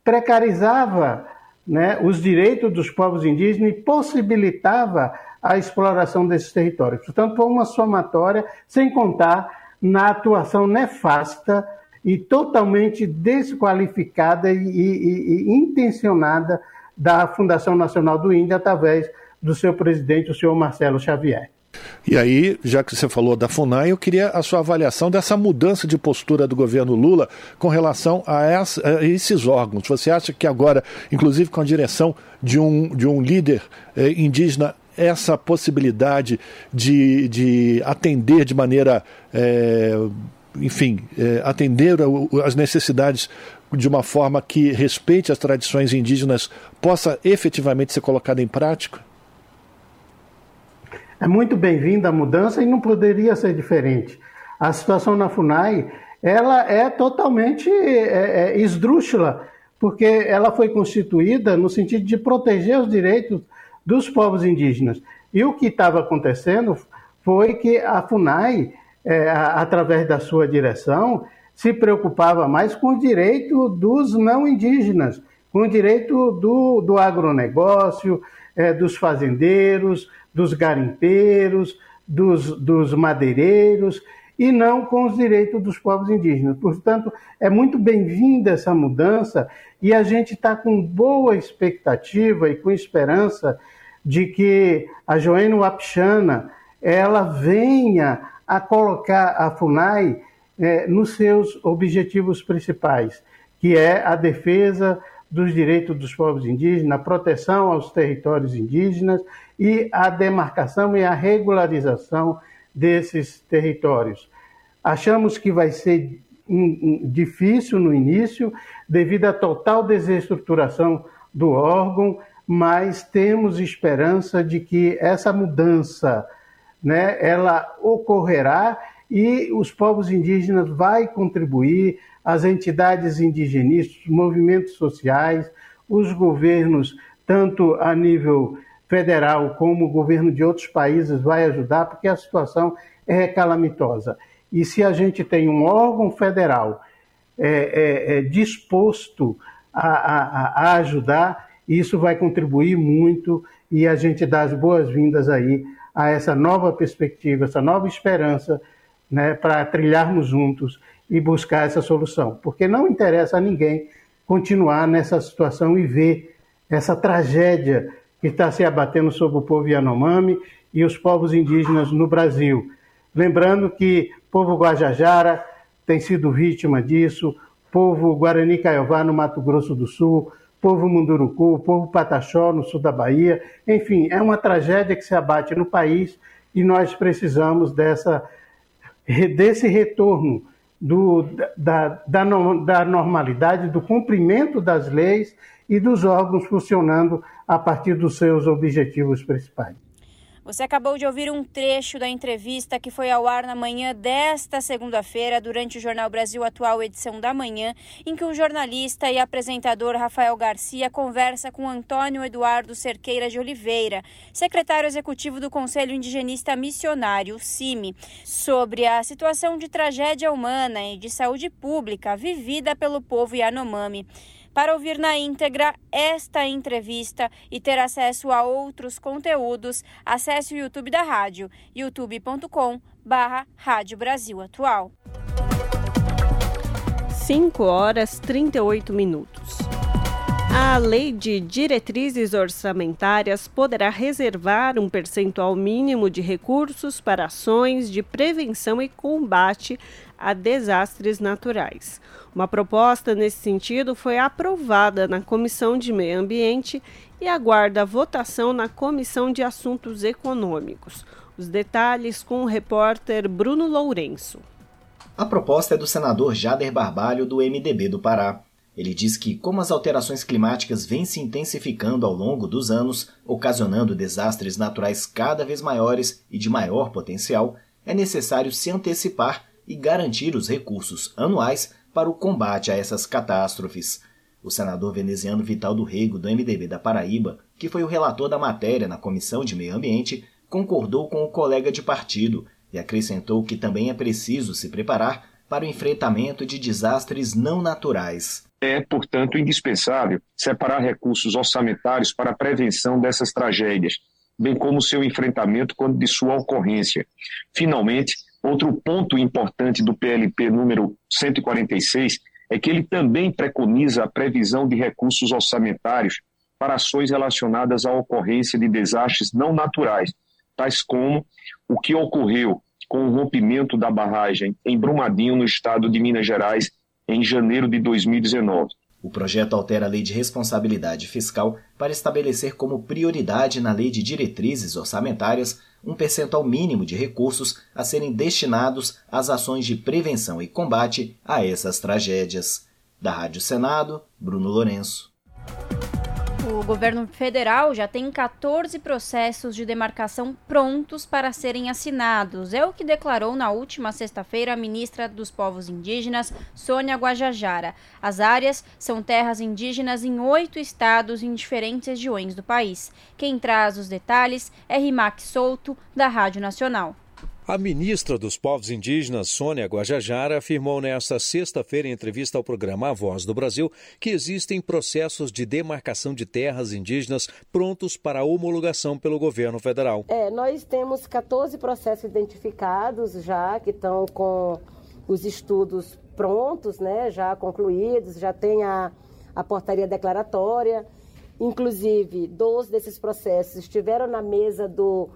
precarizava né, os direitos dos povos indígenas e possibilitava a exploração desses territórios. Portanto, foi uma somatória, sem contar na atuação nefasta e totalmente desqualificada e, e, e intencionada da Fundação Nacional do Índio através do seu presidente, o senhor Marcelo Xavier. E aí, já que você falou da FUNAI, eu queria a sua avaliação dessa mudança de postura do governo Lula com relação a, essa, a esses órgãos. Você acha que agora, inclusive com a direção de um, de um líder eh, indígena, essa possibilidade de, de atender de maneira. Eh, enfim, eh, atender as necessidades de uma forma que respeite as tradições indígenas possa efetivamente ser colocada em prática? É muito bem-vinda a mudança e não poderia ser diferente. A situação na FUNAI ela é totalmente é, é, esdrúxula, porque ela foi constituída no sentido de proteger os direitos dos povos indígenas. E o que estava acontecendo foi que a FUNAI, é, através da sua direção, se preocupava mais com o direito dos não indígenas, com o direito do, do agronegócio, é, dos fazendeiros, dos garimpeiros, dos, dos madeireiros, e não com os direitos dos povos indígenas. Portanto, é muito bem-vinda essa mudança e a gente está com boa expectativa e com esperança de que a Joênia Wapchana ela venha a colocar a FUNAI é, nos seus objetivos principais, que é a defesa dos direitos dos povos indígenas, a proteção aos territórios indígenas e a demarcação e a regularização desses territórios. Achamos que vai ser difícil no início, devido à total desestruturação do órgão, mas temos esperança de que essa mudança, né, ela ocorrerá e os povos indígenas vai contribuir as entidades indigenistas, os movimentos sociais, os governos, tanto a nível federal como o governo de outros países vai ajudar, porque a situação é calamitosa. E se a gente tem um órgão federal é, é, é disposto a, a, a, ajudar, isso vai contribuir muito e a gente dá as boas-vindas aí a essa nova perspectiva, essa nova esperança né, para trilharmos juntos e buscar essa solução, porque não interessa a ninguém continuar nessa situação e ver essa tragédia que está se abatendo sobre o povo Yanomami e os povos indígenas no Brasil. Lembrando que o povo Guajajara tem sido vítima disso, povo Guarani Caiová no Mato Grosso do Sul, povo Munduruku, povo Pataxó no sul da Bahia, enfim, é uma tragédia que se abate no país e nós precisamos dessa, desse retorno do, da, da, da normalidade, do cumprimento das leis e dos órgãos funcionando a partir dos seus objetivos principais. Você acabou de ouvir um trecho da entrevista que foi ao ar na manhã desta segunda-feira, durante o Jornal Brasil Atual, edição da manhã, em que o jornalista e apresentador Rafael Garcia conversa com Antônio Eduardo Cerqueira de Oliveira, secretário executivo do Conselho Indigenista Missionário, CIMI, sobre a situação de tragédia humana e de saúde pública vivida pelo povo Yanomami. Para ouvir na íntegra esta entrevista e ter acesso a outros conteúdos, acesse o YouTube da rádio, youtube.com Rádio Brasil Atual. 5 horas 38 minutos. A Lei de Diretrizes Orçamentárias poderá reservar um percentual mínimo de recursos para ações de prevenção e combate a desastres naturais. Uma proposta nesse sentido foi aprovada na Comissão de Meio Ambiente e aguarda votação na Comissão de Assuntos Econômicos. Os detalhes com o repórter Bruno Lourenço. A proposta é do senador Jader Barbalho, do MDB do Pará. Ele diz que, como as alterações climáticas vêm se intensificando ao longo dos anos, ocasionando desastres naturais cada vez maiores e de maior potencial, é necessário se antecipar e garantir os recursos anuais para o combate a essas catástrofes. O senador veneziano Vital do Rego, do MDB da Paraíba, que foi o relator da matéria na Comissão de Meio Ambiente, concordou com o colega de partido e acrescentou que também é preciso se preparar para o enfrentamento de desastres não naturais. É, portanto, indispensável separar recursos orçamentários para a prevenção dessas tragédias, bem como seu enfrentamento quando de sua ocorrência. Finalmente, outro ponto importante do PLP número 146 é que ele também preconiza a previsão de recursos orçamentários para ações relacionadas à ocorrência de desastres não naturais, tais como o que ocorreu com o rompimento da barragem em Brumadinho, no estado de Minas Gerais, em janeiro de 2019. O projeto altera a Lei de Responsabilidade Fiscal para estabelecer como prioridade na Lei de Diretrizes Orçamentárias um percentual mínimo de recursos a serem destinados às ações de prevenção e combate a essas tragédias. Da Rádio Senado, Bruno Lourenço. O governo federal já tem 14 processos de demarcação prontos para serem assinados. É o que declarou na última sexta-feira a ministra dos Povos Indígenas, Sônia Guajajara. As áreas são terras indígenas em oito estados em diferentes regiões do país. Quem traz os detalhes é Rimac Souto, da Rádio Nacional. A ministra dos Povos Indígenas, Sônia Guajajara, afirmou nesta sexta-feira em entrevista ao programa A Voz do Brasil que existem processos de demarcação de terras indígenas prontos para homologação pelo governo federal. É, nós temos 14 processos identificados já que estão com os estudos prontos, né, já concluídos, já tem a, a portaria declaratória. Inclusive, 12 desses processos estiveram na mesa do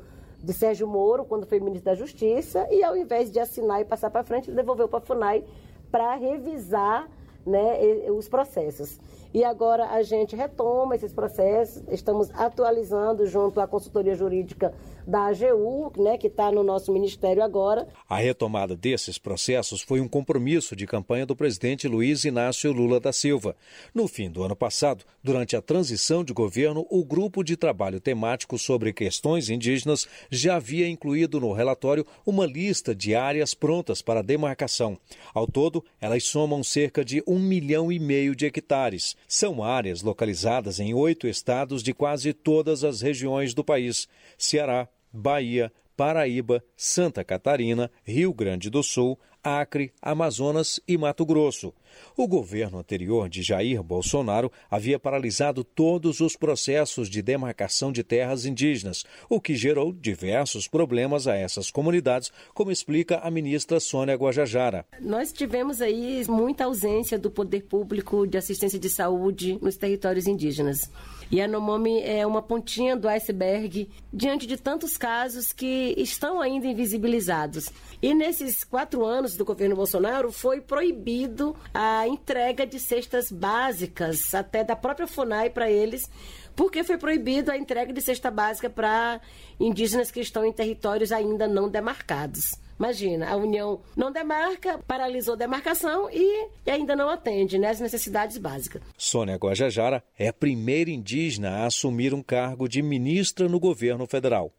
de Sérgio Moro, quando foi ministro da Justiça, e ao invés de assinar e passar para frente, ele devolveu para a FUNAI para revisar né, os processos. E agora a gente retoma esses processos, estamos atualizando junto à consultoria jurídica da AGU, né, que está no nosso ministério agora. A retomada desses processos foi um compromisso de campanha do presidente Luiz Inácio Lula da Silva. No fim do ano passado, durante a transição de governo, o grupo de trabalho temático sobre questões indígenas já havia incluído no relatório uma lista de áreas prontas para demarcação. Ao todo, elas somam cerca de um milhão e meio de hectares. São áreas localizadas em oito estados de quase todas as regiões do país: Ceará, Bahia, Paraíba, Santa Catarina, Rio Grande do Sul, Acre, Amazonas e Mato Grosso. O governo anterior de Jair Bolsonaro havia paralisado todos os processos de demarcação de terras indígenas, o que gerou diversos problemas a essas comunidades, como explica a ministra Sônia Guajajara. Nós tivemos aí muita ausência do poder público de assistência de saúde nos territórios indígenas. E a Nomomi é uma pontinha do iceberg diante de tantos casos que estão ainda invisibilizados. E nesses quatro anos do governo Bolsonaro foi proibido a entrega de cestas básicas, até da própria FUNAI para eles, porque foi proibido a entrega de cesta básica para indígenas que estão em territórios ainda não demarcados. Imagina, a União não demarca, paralisou a demarcação e, ainda não atende né, as necessidades básicas. Sônia Guajajara é a primeira indígena a assumir um cargo de ministra no governo federal.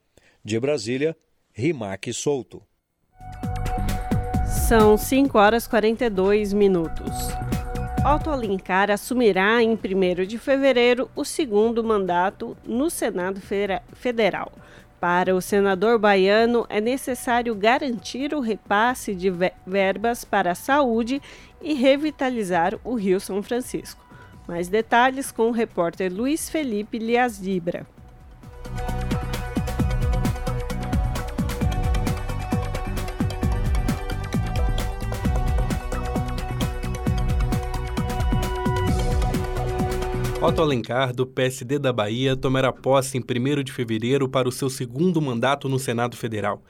De Brasília, Rimac Souto. São 5 horas e 42 minutos. Otto Alencar assumirá em 1 de fevereiro o segundo mandato no Senado Federal. Para o senador baiano, é necessário garantir o repasse de verbas para a saúde e revitalizar o Rio São Francisco. Mais detalhes com o repórter Luiz Felipe Liasdibra. Otto Alencar, do PSD da Bahia, tomará posse em 1 de fevereiro para o seu segundo mandato no Senado Federal.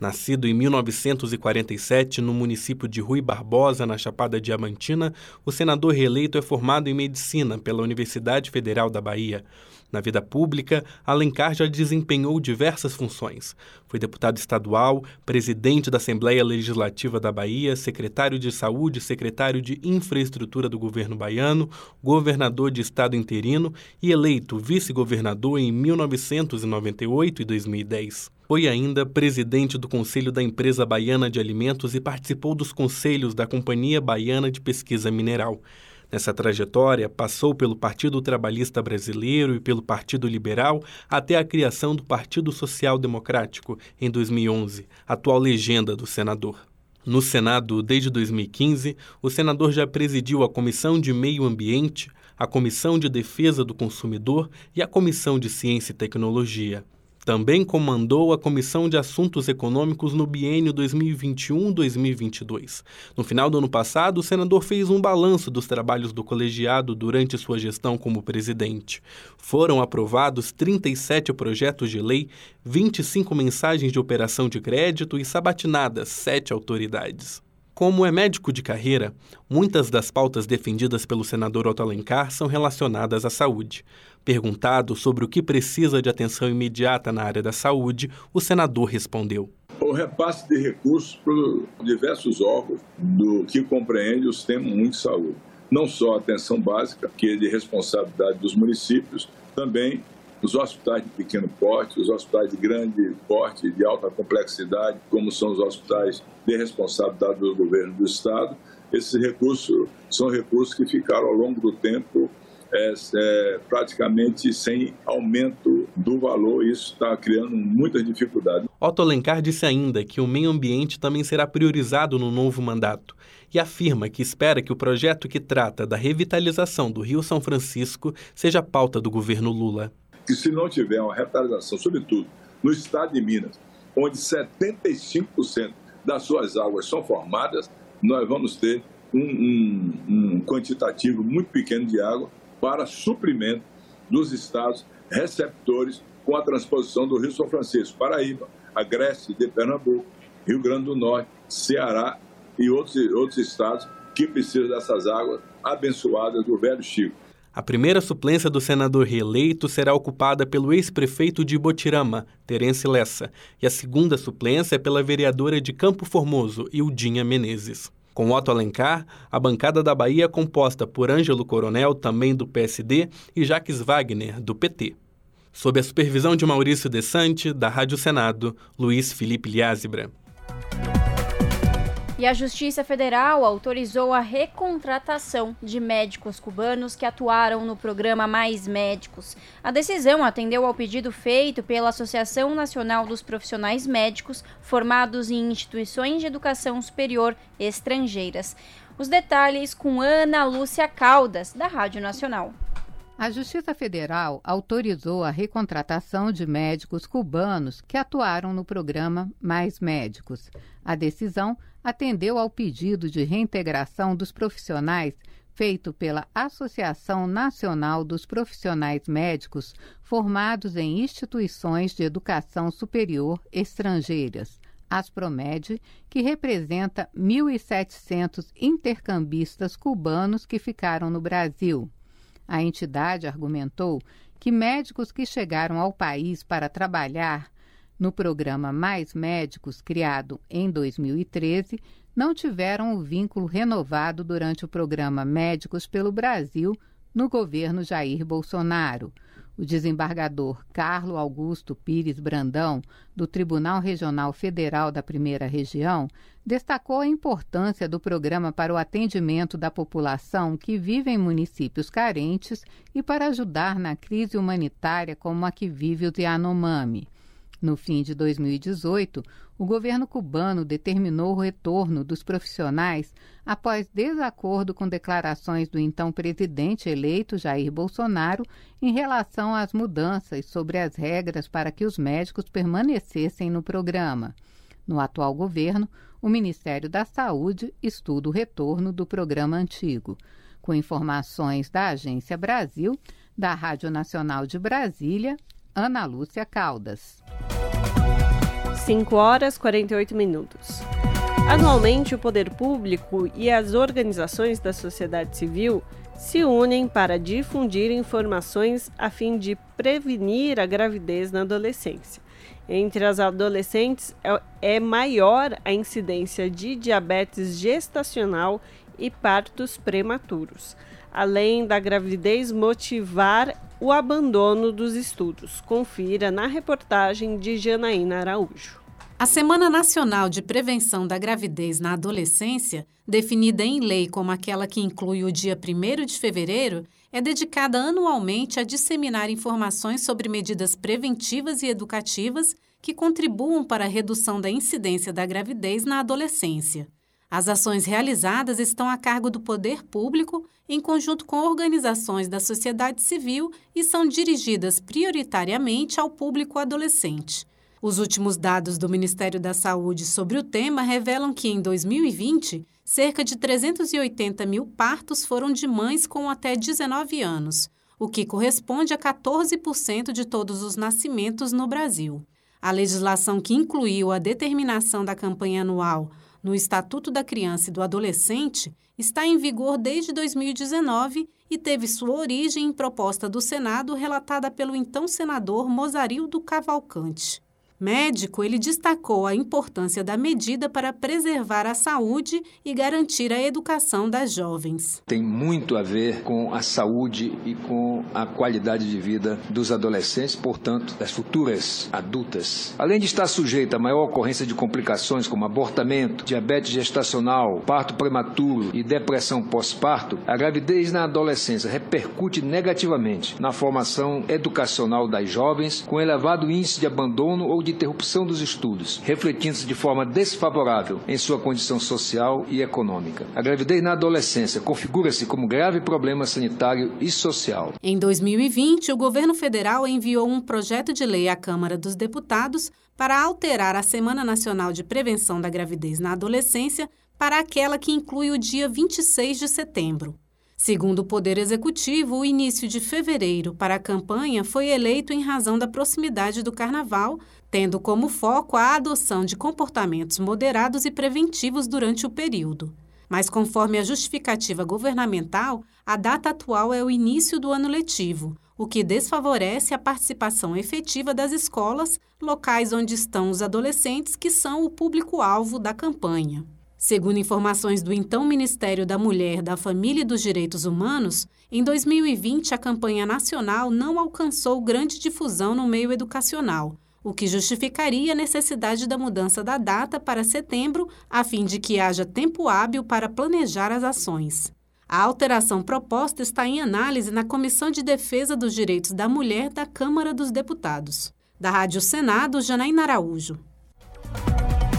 Nascido em 1947 no município de Rui Barbosa, na Chapada Diamantina, o senador reeleito é formado em medicina pela Universidade Federal da Bahia. Na vida pública, Alencar já desempenhou diversas funções. Foi deputado estadual, presidente da Assembleia Legislativa da Bahia, secretário de Saúde, secretário de Infraestrutura do governo baiano, governador de estado interino e eleito vice-governador em 1998 e 2010. Foi ainda presidente do Conselho da Empresa Baiana de Alimentos e participou dos conselhos da Companhia Baiana de Pesquisa Mineral. Nessa trajetória, passou pelo Partido Trabalhista Brasileiro e pelo Partido Liberal até a criação do Partido Social Democrático em 2011, atual legenda do senador. No Senado desde 2015, o senador já presidiu a Comissão de Meio Ambiente, a Comissão de Defesa do Consumidor e a Comissão de Ciência e Tecnologia. Também comandou a Comissão de Assuntos Econômicos no biênio 2021-2022. No final do ano passado, o senador fez um balanço dos trabalhos do colegiado durante sua gestão como presidente. Foram aprovados 37 projetos de lei, 25 mensagens de operação de crédito e sabatinadas sete autoridades. Como é médico de carreira, muitas das pautas defendidas pelo senador Otto Alencar são relacionadas à saúde. Perguntado sobre o que precisa de atenção imediata na área da saúde, o senador respondeu: o repasse de recursos para diversos órgãos do que compreende o sistema de saúde. Não só a atenção básica, que é de responsabilidade dos municípios, também os hospitais de pequeno porte, os hospitais de grande porte de alta complexidade, como são os hospitais de responsabilidade do governo do Estado, esses recursos são recursos que ficaram ao longo do tempo é, é, praticamente sem aumento do valor, isso está criando muitas dificuldades. Otto Alencar disse ainda que o meio ambiente também será priorizado no novo mandato e afirma que espera que o projeto que trata da revitalização do Rio São Francisco seja pauta do governo Lula que se não tiver uma revitalização, sobretudo no estado de Minas, onde 75% das suas águas são formadas, nós vamos ter um, um, um quantitativo muito pequeno de água para suprimento dos estados receptores com a transposição do Rio São Francisco, Paraíba, a Grécia de Pernambuco, Rio Grande do Norte, Ceará e outros, outros estados que precisam dessas águas abençoadas do velho Chico. A primeira suplência do senador reeleito será ocupada pelo ex-prefeito de Botirama, Terence Lessa, e a segunda suplência é pela vereadora de Campo Formoso, Ildinha Menezes. Com Otto Alencar, a bancada da Bahia é composta por Ângelo Coronel, também do PSD, e Jaques Wagner, do PT. Sob a supervisão de Maurício Desante, da Rádio Senado, Luiz Felipe Liázebra. E a Justiça Federal autorizou a recontratação de médicos cubanos que atuaram no programa Mais Médicos. A decisão atendeu ao pedido feito pela Associação Nacional dos Profissionais Médicos formados em instituições de educação superior estrangeiras. Os detalhes com Ana Lúcia Caldas, da Rádio Nacional. A Justiça Federal autorizou a recontratação de médicos cubanos que atuaram no programa Mais Médicos. A decisão atendeu ao pedido de reintegração dos profissionais feito pela Associação Nacional dos Profissionais Médicos formados em instituições de educação superior estrangeiras, Aspromed, que representa 1.700 intercambistas cubanos que ficaram no Brasil. A entidade argumentou que médicos que chegaram ao país para trabalhar no programa Mais Médicos, criado em 2013, não tiveram o vínculo renovado durante o programa Médicos pelo Brasil no governo Jair Bolsonaro. O desembargador Carlo Augusto Pires Brandão, do Tribunal Regional Federal da Primeira Região, destacou a importância do programa para o atendimento da população que vive em municípios carentes e para ajudar na crise humanitária como a que vive o Yanomami. No fim de 2018, o governo cubano determinou o retorno dos profissionais após desacordo com declarações do então presidente eleito Jair Bolsonaro em relação às mudanças sobre as regras para que os médicos permanecessem no programa. No atual governo, o Ministério da Saúde estuda o retorno do programa antigo. Com informações da Agência Brasil, da Rádio Nacional de Brasília, Ana Lúcia Caldas. 5 horas 48 minutos. Anualmente, o poder público e as organizações da sociedade civil se unem para difundir informações a fim de prevenir a gravidez na adolescência. Entre as adolescentes é, é maior a incidência de diabetes gestacional e partos prematuros, além da gravidez motivar o abandono dos estudos. Confira na reportagem de Janaína Araújo. A Semana Nacional de Prevenção da Gravidez na Adolescência, definida em lei como aquela que inclui o dia 1 de fevereiro, é dedicada anualmente a disseminar informações sobre medidas preventivas e educativas que contribuam para a redução da incidência da gravidez na adolescência. As ações realizadas estão a cargo do poder público, em conjunto com organizações da sociedade civil, e são dirigidas prioritariamente ao público adolescente. Os últimos dados do Ministério da Saúde sobre o tema revelam que, em 2020, cerca de 380 mil partos foram de mães com até 19 anos, o que corresponde a 14% de todos os nascimentos no Brasil. A legislação que incluiu a determinação da campanha anual no Estatuto da Criança e do Adolescente está em vigor desde 2019 e teve sua origem em proposta do Senado relatada pelo então senador Mozarildo Cavalcante. Médico, ele destacou a importância da medida para preservar a saúde e garantir a educação das jovens. Tem muito a ver com a saúde e com a qualidade de vida dos adolescentes, portanto, das futuras adultas. Além de estar sujeita a maior ocorrência de complicações como abortamento, diabetes gestacional, parto prematuro e depressão pós-parto, a gravidez na adolescência repercute negativamente na formação educacional das jovens, com elevado índice de abandono ou de de interrupção dos estudos, refletindo-se de forma desfavorável em sua condição social e econômica. A gravidez na adolescência configura-se como grave problema sanitário e social. Em 2020, o governo federal enviou um projeto de lei à Câmara dos Deputados para alterar a Semana Nacional de Prevenção da Gravidez na Adolescência para aquela que inclui o dia 26 de setembro. Segundo o Poder Executivo, o início de fevereiro para a campanha foi eleito em razão da proximidade do Carnaval, tendo como foco a adoção de comportamentos moderados e preventivos durante o período. Mas, conforme a justificativa governamental, a data atual é o início do ano letivo, o que desfavorece a participação efetiva das escolas, locais onde estão os adolescentes que são o público-alvo da campanha. Segundo informações do então Ministério da Mulher, da Família e dos Direitos Humanos, em 2020 a campanha nacional não alcançou grande difusão no meio educacional, o que justificaria a necessidade da mudança da data para setembro, a fim de que haja tempo hábil para planejar as ações. A alteração proposta está em análise na Comissão de Defesa dos Direitos da Mulher da Câmara dos Deputados. Da Rádio Senado, Janaína Araújo.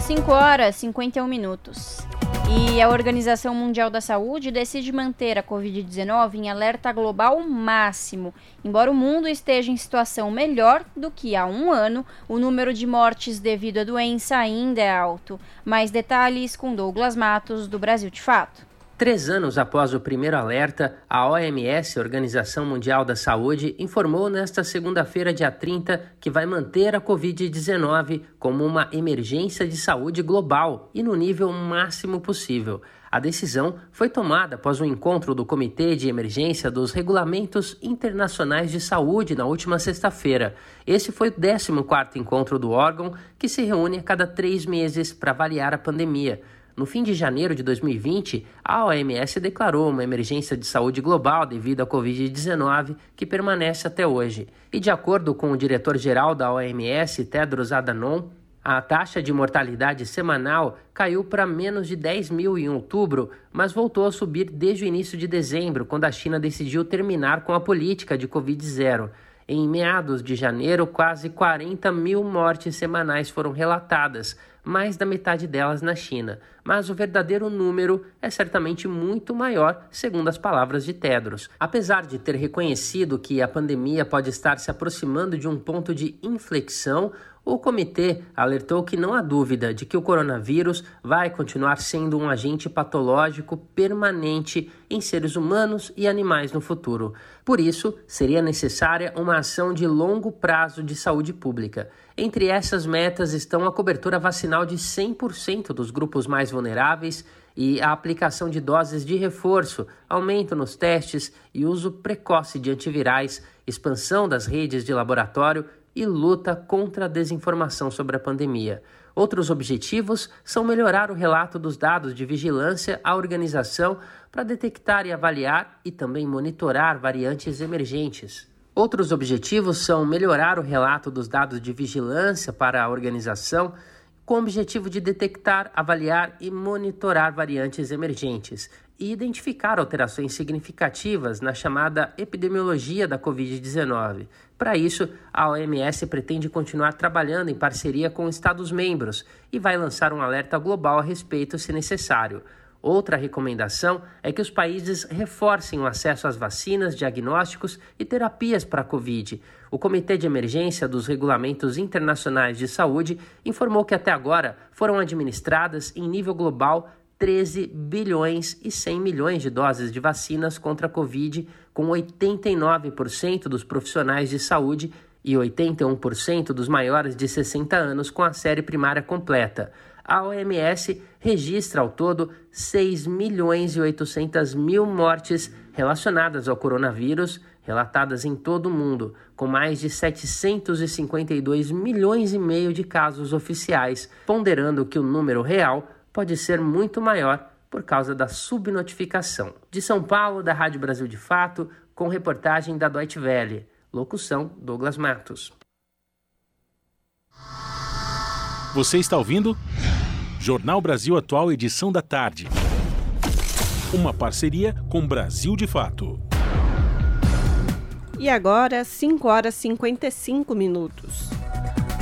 5 horas e 51 minutos. E a Organização Mundial da Saúde decide manter a Covid-19 em alerta global máximo. Embora o mundo esteja em situação melhor do que há um ano, o número de mortes devido à doença ainda é alto. Mais detalhes com Douglas Matos, do Brasil de Fato. Três anos após o primeiro alerta, a OMS, Organização Mundial da Saúde, informou nesta segunda-feira, dia 30, que vai manter a Covid-19 como uma emergência de saúde global e no nível máximo possível. A decisão foi tomada após o um encontro do Comitê de Emergência dos Regulamentos Internacionais de Saúde na última sexta-feira. Esse foi o 14º encontro do órgão, que se reúne a cada três meses para avaliar a pandemia. No fim de janeiro de 2020, a OMS declarou uma emergência de saúde global devido à Covid-19, que permanece até hoje. E de acordo com o diretor-geral da OMS, Tedros Adhanom, a taxa de mortalidade semanal caiu para menos de 10 mil em outubro, mas voltou a subir desde o início de dezembro, quando a China decidiu terminar com a política de Covid-0. Em meados de janeiro, quase 40 mil mortes semanais foram relatadas, mais da metade delas na China, mas o verdadeiro número é certamente muito maior, segundo as palavras de Tedros. Apesar de ter reconhecido que a pandemia pode estar se aproximando de um ponto de inflexão, O comitê alertou que não há dúvida de que o coronavírus vai continuar sendo um agente patológico permanente em seres humanos e animais no futuro. Por isso, seria necessária uma ação de longo prazo de saúde pública. Entre essas metas estão a cobertura vacinal de 100% dos grupos mais vulneráveis e a aplicação de doses de reforço, aumento nos testes e uso precoce de antivirais, expansão das redes de laboratório e luta contra a desinformação sobre a pandemia. Outros objetivos são melhorar o relato dos dados de vigilância à organização para detectar e avaliar e também monitorar variantes emergentes. Outros objetivos são melhorar o relato dos dados de vigilância para a organização com o objetivo de detectar, avaliar e monitorar variantes emergentes e identificar alterações significativas na chamada epidemiologia da Covid-19. Para isso, a OMS pretende continuar trabalhando em parceria com Estados-membros e vai lançar um alerta global a respeito se necessário. Outra recomendação é que os países reforcem o acesso às vacinas, diagnósticos e terapias para a Covid. O Comitê de Emergência dos Regulamentos Internacionais de Saúde informou que até agora foram administradas, em nível global, 13 bilhões e 100 milhões de doses de vacinas contra a Covid, com 89% dos profissionais de saúde e 81% dos maiores de 60 anos com a série primária completa. A OMS registra ao todo 6 milhões e 800 mil mortes relacionadas ao coronavírus, relatadas em todo o mundo, com mais de 752 milhões e meio de casos oficiais, ponderando que o número real pode ser muito maior por causa da subnotificação. De São Paulo, da Rádio Brasil de Fato, com reportagem da Deutsche Welle. Locução: Douglas Matos. Você está ouvindo? Jornal Brasil Atual, edição da tarde. Uma parceria com Brasil de Fato. E agora, 5 horas e 55 minutos.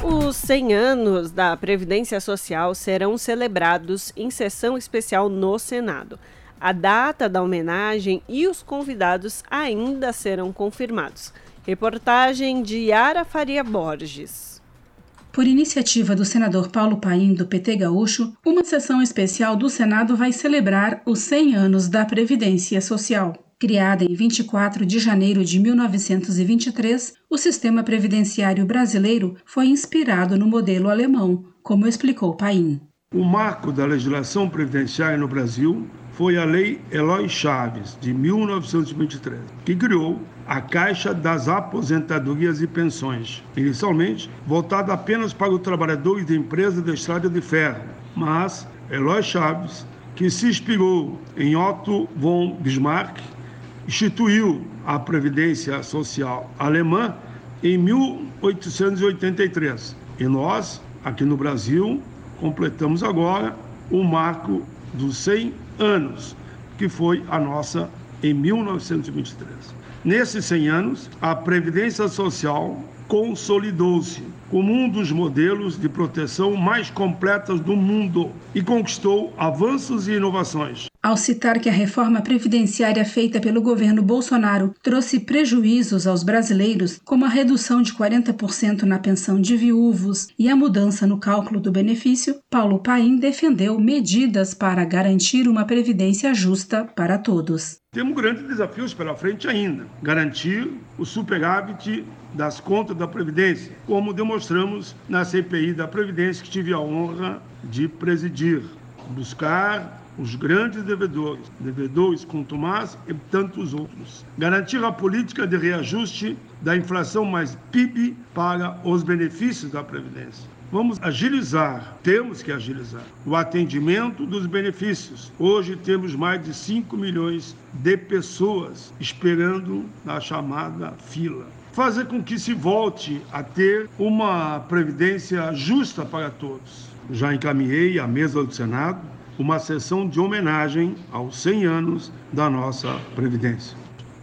Os 100 anos da Previdência Social serão celebrados em sessão especial no Senado. A data da homenagem e os convidados ainda serão confirmados. Reportagem de Yara Faria Borges. Por iniciativa do senador Paulo Paim, do PT Gaúcho, uma sessão especial do Senado vai celebrar os 100 anos da Previdência Social. Criada em 24 de janeiro de 1923, o sistema previdenciário brasileiro foi inspirado no modelo alemão, como explicou Paim. O marco da legislação previdenciária no Brasil foi a Lei Eloy Chaves, de 1923, que criou a Caixa das Aposentadorias e Pensões, inicialmente voltada apenas para os trabalhadores de empresa de estrada de ferro, mas Eloy Chaves, que se inspirou em Otto von Bismarck, instituiu a Previdência Social alemã em 1883. E nós, aqui no Brasil, completamos agora o marco dos 100 anos, que foi a nossa em 1923. Nesses 100 anos, a Previdência Social consolidou-se como um dos modelos de proteção mais completos do mundo e conquistou avanços e inovações. Ao citar que a reforma previdenciária feita pelo governo Bolsonaro trouxe prejuízos aos brasileiros, como a redução de 40% na pensão de viúvos e a mudança no cálculo do benefício, Paulo Paim defendeu medidas para garantir uma previdência justa para todos. Temos grandes desafios pela frente ainda. Garantir o superávit das contas da Previdência, como demonstramos na CPI da Previdência que tive a honra de presidir. Buscar os grandes devedores, devedores Tomás e tantos outros. Garantir a política de reajuste da inflação mais PIB para os benefícios da Previdência. Vamos agilizar, temos que agilizar o atendimento dos benefícios. Hoje temos mais de 5 milhões de pessoas esperando na chamada fila. Fazer com que se volte a ter uma previdência justa para todos. Já encaminhei à mesa do Senado uma sessão de homenagem aos 100 anos da nossa Previdência.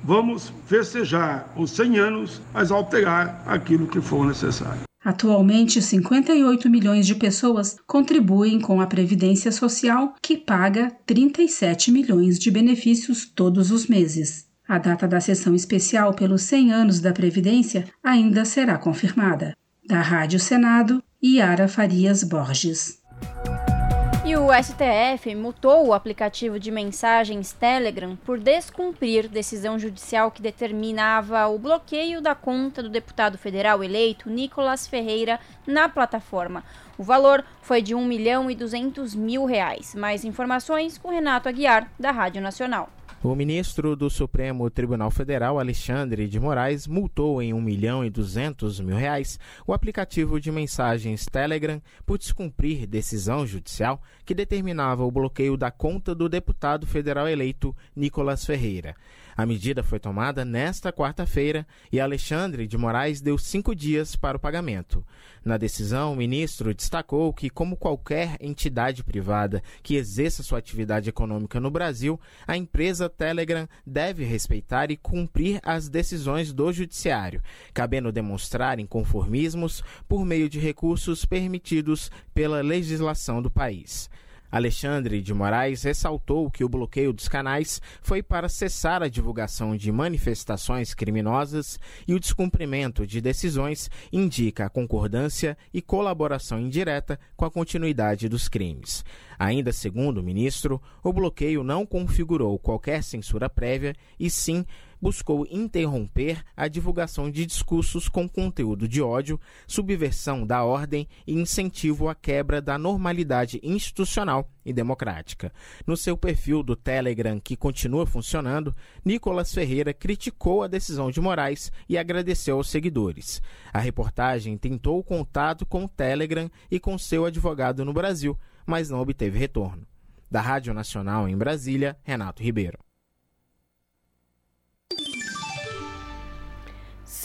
Vamos festejar os 100 anos, mas alterar aquilo que for necessário. Atualmente, 58 milhões de pessoas contribuem com a Previdência Social, que paga 37 milhões de benefícios todos os meses. A data da sessão especial pelos 100 anos da Previdência ainda será confirmada. Da Rádio Senado, Yara Farias Borges. E o STF multou o aplicativo de mensagens Telegram por descumprir decisão judicial que determinava o bloqueio da conta do deputado federal eleito Nicolas Ferreira na plataforma. O valor foi de 1 milhão e 200 mil reais. Mais informações com Renato Aguiar, da Rádio Nacional. O ministro do Supremo Tribunal Federal, Alexandre de Moraes, multou em 1 milhão e 200 mil reais o aplicativo de mensagens Telegram por descumprir decisão judicial que determinava o bloqueio da conta do deputado federal eleito Nicolas Ferreira. A medida foi tomada nesta quarta-feira e Alexandre de Moraes deu cinco dias para o pagamento. Na decisão, o ministro destacou que, como qualquer entidade privada que exerça sua atividade econômica no Brasil, a empresa Telegram deve respeitar e cumprir as decisões do Judiciário, cabendo demonstrar inconformismos por meio de recursos permitidos pela legislação do país. Alexandre de Moraes ressaltou que o bloqueio dos canais foi para cessar a divulgação de manifestações criminosas e o descumprimento de decisões indica a concordância e colaboração indireta com a continuidade dos crimes. Ainda segundo o ministro, o bloqueio não configurou qualquer censura prévia e sim buscou interromper a divulgação de discursos com conteúdo de ódio, subversão da ordem e incentivo à quebra da normalidade institucional e democrática. No seu perfil do Telegram, que continua funcionando, Nicolas Ferreira criticou a decisão de Moraes e agradeceu aos seguidores. A reportagem tentou contato com o Telegram e com seu advogado no Brasil, mas não obteve retorno. Da Rádio Nacional em Brasília, Renato Ribeiro.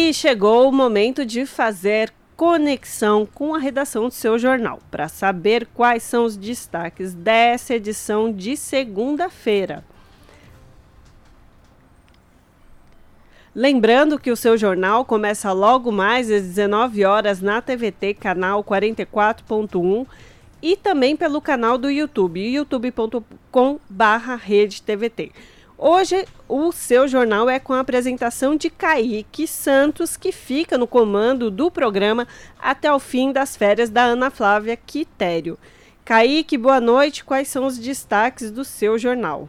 E chegou o momento de fazer conexão com a redação do seu jornal, para saber quais são os destaques dessa edição de segunda-feira. Lembrando que o seu jornal começa logo mais às 19 horas na TVT, canal 44.1 e também pelo canal do YouTube, youtube.com/redetvt. Hoje, o seu jornal é com a apresentação de Kaique Santos, que fica no comando do programa até o fim das férias da Ana Flávia Quitério. Kaique, boa noite. Quais são os destaques do seu jornal?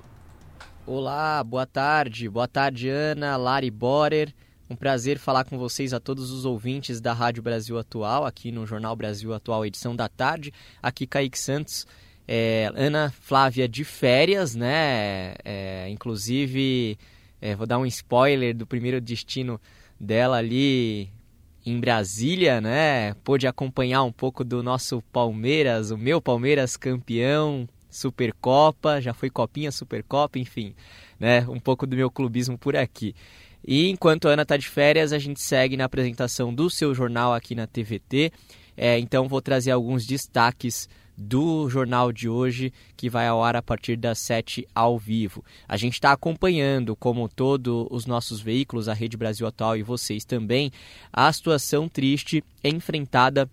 Olá, boa tarde. Boa tarde, Ana, Lari Borer. Um prazer falar com vocês a todos os ouvintes da Rádio Brasil Atual, aqui no Jornal Brasil Atual, edição da tarde. Aqui, Kaique Santos é, Ana Flávia de férias, né? É, inclusive, é, vou dar um spoiler do primeiro destino dela ali em Brasília, né? Pôde acompanhar um pouco do nosso Palmeiras, o meu Palmeiras campeão, Supercopa, já foi Copinha, Supercopa, enfim, né? Um pouco do meu clubismo por aqui. E enquanto a Ana está de férias, a gente segue na apresentação do seu jornal aqui na TVT. É, então vou trazer alguns destaques do jornal de hoje, que vai ao ar a partir das 7 ao vivo. A gente está acompanhando, como todos os nossos veículos, a Rede Brasil Atual e vocês também, a situação triste enfrentada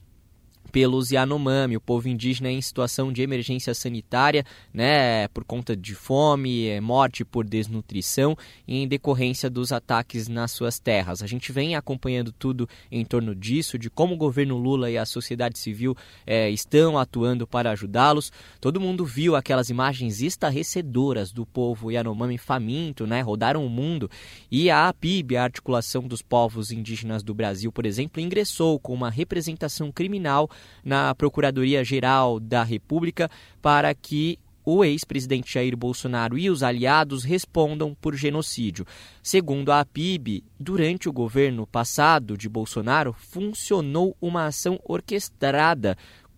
pelos Yanomami, o povo indígena em situação de emergência sanitária, né, por conta de fome, é, morte por desnutrição e em decorrência dos ataques nas suas terras. A gente vem acompanhando tudo em torno disso, de como o governo Lula e a sociedade civil é, estão atuando para ajudá-los. Todo mundo viu aquelas imagens estarrecedoras do povo Yanomami faminto, né, rodaram o mundo e a APIB, a Articulação dos Povos Indígenas do Brasil, por exemplo, ingressou com uma representação criminal na Procuradoria-Geral da República para que o ex-presidente Jair Bolsonaro e os aliados respondam por genocídio. Segundo a APIB, durante o governo passado de Bolsonaro, funcionou uma ação orquestrada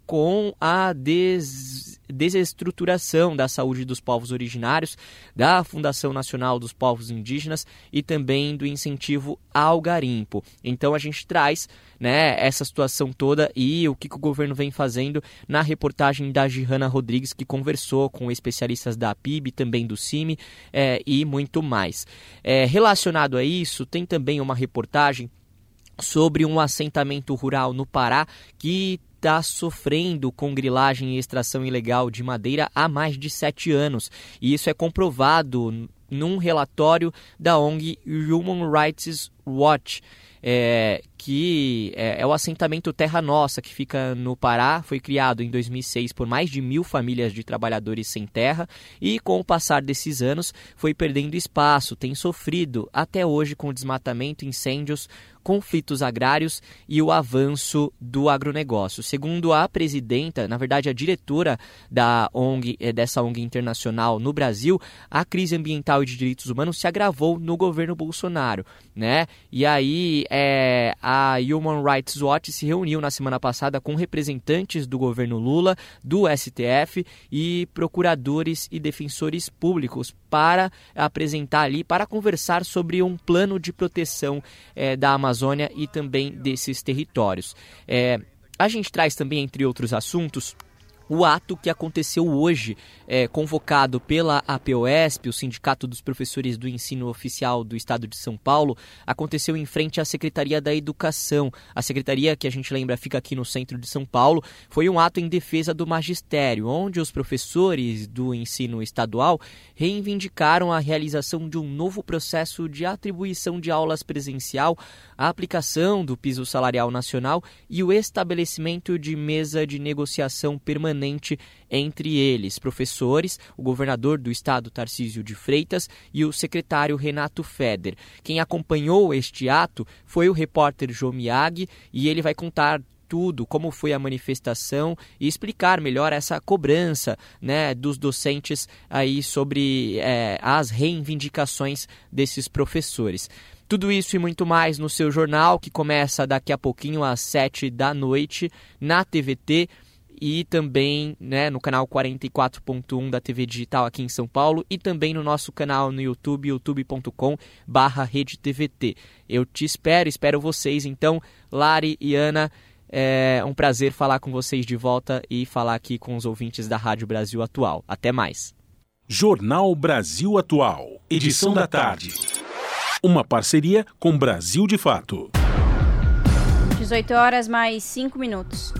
com a des desestruturação da saúde dos povos originários, da Fundação Nacional dos Povos Indígenas e também do incentivo ao garimpo. Então a gente traz né, essa situação toda e o que, que o governo vem fazendo na reportagem da Gihana Rodrigues, que conversou com especialistas da PIB, também do CIMI é, e muito mais. É, relacionado a isso, tem também uma reportagem sobre um assentamento rural no Pará que está sofrendo com grilagem e extração ilegal de madeira há mais de sete anos. E isso é comprovado num relatório da ONG Human Rights Watch é, que é, é, o assentamento Terra Nossa, que fica no Pará, foi criado em 2006 por mais de mil famílias de trabalhadores sem terra e, com o passar desses anos, foi perdendo espaço, tem sofrido até hoje com desmatamento, incêndios, conflitos agrários e o avanço do agronegócio. Segundo a presidenta, na verdade a diretora da ONG, eh, dessa ONG internacional no Brasil, a crise ambiental e de direitos humanos se agravou no governo Bolsonaro, né? E aí é, a Human Rights Watch se reuniu na semana passada com representantes do governo Lula, do STF e procuradores e defensores públicos para apresentar ali, para conversar sobre um plano de proteção é, da Amazônia e também desses territórios. É, a gente traz também, entre outros assuntos, o ato que aconteceu hoje, é, convocado pela APOESP, o Sindicato dos Professores do Ensino Oficial do Estado de São Paulo, aconteceu em frente à Secretaria da Educação. A secretaria, que a gente lembra fica aqui no centro de São Paulo, foi um ato em defesa do magistério, onde os professores do ensino estadual reivindicaram a realização de um novo processo de atribuição de aulas presencial, a aplicação do piso salarial nacional e o estabelecimento de mesa de negociação permanente permanente entre eles, professores, o governador do estado Tarcísio de Freitas e o secretário Renato Feder. Quem acompanhou este ato foi o repórter João Miyagi e ele vai contar tudo, como foi a manifestação e explicar melhor essa cobrança né, dos docentes aí sobre é, as reivindicações desses professores. Tudo isso e muito mais no seu jornal, que começa daqui a pouquinho às sete da noite na TVT e também né, no canal 44.1 da TV Digital aqui em São Paulo e também no nosso canal no YouTube, youtube.com barra Eu te espero, espero vocês. Então, Lari e Ana, é um prazer falar com vocês de volta e falar aqui com os ouvintes da Rádio Brasil Atual. Até mais. Jornal Brasil Atual, edição da tarde. Uma parceria com Brasil de Fato. 18 horas mais 5 minutos.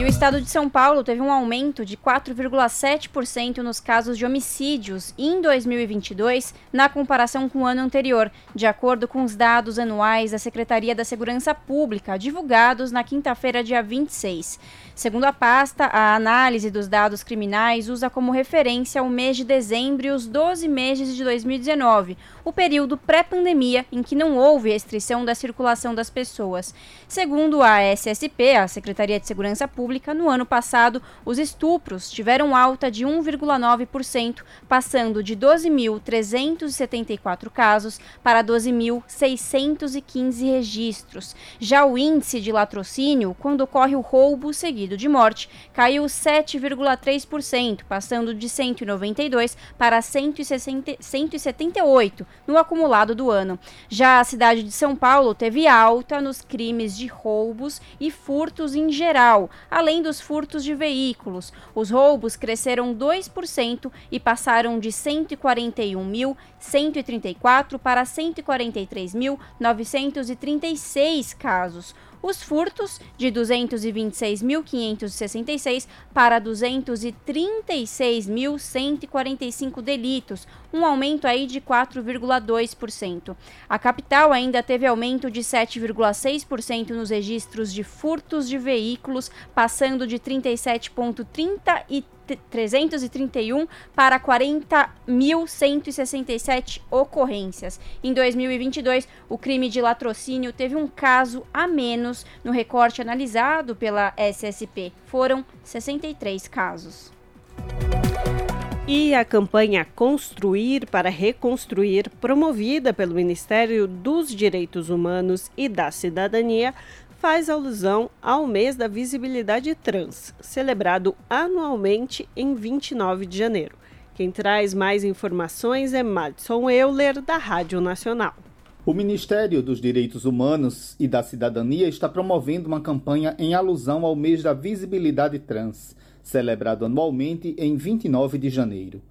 E o estado de São Paulo teve um aumento de 4,7% nos casos de homicídios em 2022, na comparação com o ano anterior, de acordo com os dados anuais da Secretaria da Segurança Pública, divulgados na quinta-feira, dia 26. Segundo a pasta, a análise dos dados criminais usa como referência o mês de dezembro e os 12 meses de 2019, o período pré-pandemia em que não houve restrição da circulação das pessoas. Segundo a SSP, a Secretaria de Segurança Pública, no ano passado, os estupros tiveram alta de 1,9%, passando de 12.374 casos para 12.615 registros. Já o índice de latrocínio, quando ocorre o roubo seguido de morte, caiu 7,3%, passando de 192 para 160, 178 no acumulado do ano. Já a cidade de São Paulo teve alta nos crimes de roubos e furtos em geral, além dos furtos de veículos. Os roubos cresceram 2% e passaram de 141.134 para 143.936 casos os furtos de 226.566 para 236.145 delitos, um aumento aí de 4,2%. A capital ainda teve aumento de 7,6% nos registros de furtos de veículos, passando de 37,33 331 para 40.167 ocorrências. Em 2022, o crime de latrocínio teve um caso a menos no recorte analisado pela SSP. Foram 63 casos. E a campanha Construir para Reconstruir, promovida pelo Ministério dos Direitos Humanos e da Cidadania, faz alusão ao mês da visibilidade trans, celebrado anualmente em 29 de janeiro. Quem traz mais informações é Madison Euler, da Rádio Nacional. O Ministério dos Direitos Humanos e da Cidadania está promovendo uma campanha em alusão ao mês da visibilidade trans, celebrado anualmente em 29 de janeiro.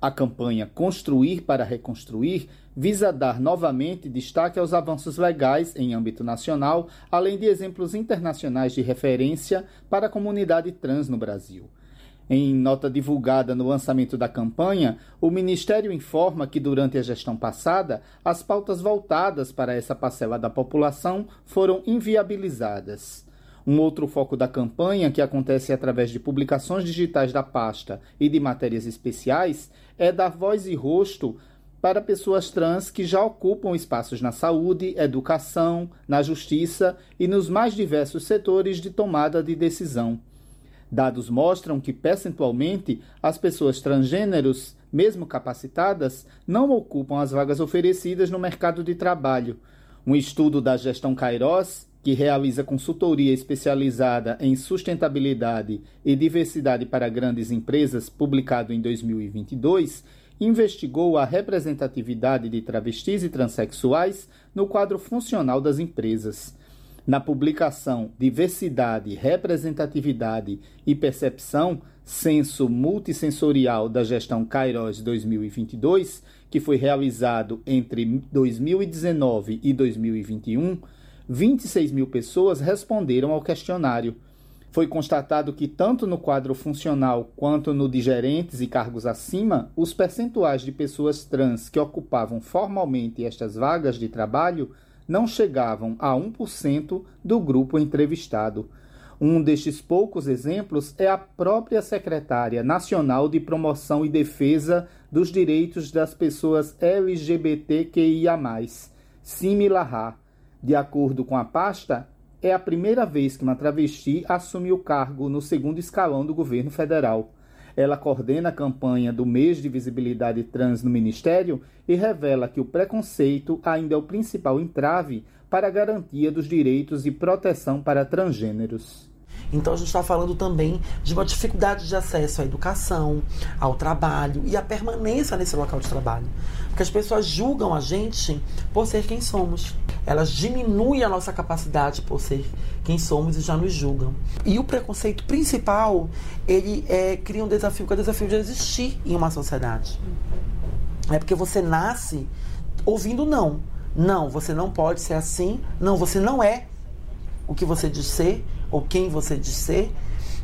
A campanha Construir para Reconstruir visa dar novamente destaque aos avanços legais em âmbito nacional, além de exemplos internacionais de referência para a comunidade trans no Brasil. Em nota divulgada no lançamento da campanha, o Ministério informa que durante a gestão passada, as pautas voltadas para essa parcela da população foram inviabilizadas. Um outro foco da campanha, que acontece através de publicações digitais da pasta e de matérias especiais, é dar voz e rosto para pessoas trans que já ocupam espaços na saúde, educação, na justiça e nos mais diversos setores de tomada de decisão. Dados mostram que, percentualmente, as pessoas transgêneros, mesmo capacitadas, não ocupam as vagas oferecidas no mercado de trabalho. Um estudo da gestão Kairos que realiza consultoria especializada em sustentabilidade e diversidade para grandes empresas, publicado em 2022, investigou a representatividade de travestis e transexuais no quadro funcional das empresas. Na publicação Diversidade, Representatividade e Percepção, Censo Multissensorial da Gestão Kairos 2022, que foi realizado entre 2019 e 2021, 26 mil pessoas responderam ao questionário. Foi constatado que, tanto no quadro funcional quanto no de gerentes e cargos acima, os percentuais de pessoas trans que ocupavam formalmente estas vagas de trabalho não chegavam a 1% do grupo entrevistado. Um destes poucos exemplos é a própria secretária nacional de Promoção e Defesa dos Direitos das Pessoas LGBTQIA, Simi Lahar de acordo com a pasta, é a primeira vez que uma travesti assume o cargo no segundo escalão do governo federal. Ela coordena a campanha do mês de visibilidade trans no Ministério e revela que o preconceito ainda é o principal entrave para a garantia dos direitos e proteção para transgêneros. Então a gente está falando também de uma dificuldade de acesso à educação, ao trabalho e à permanência nesse local de trabalho. Porque as pessoas julgam a gente por ser quem somos. Elas diminuem a nossa capacidade por ser quem somos e já nos julgam. E o preconceito principal, ele é, cria um desafio, que é o desafio de existir em uma sociedade. É porque você nasce ouvindo não. Não, você não pode ser assim. Não, você não é o que você diz ser ou quem você diz ser,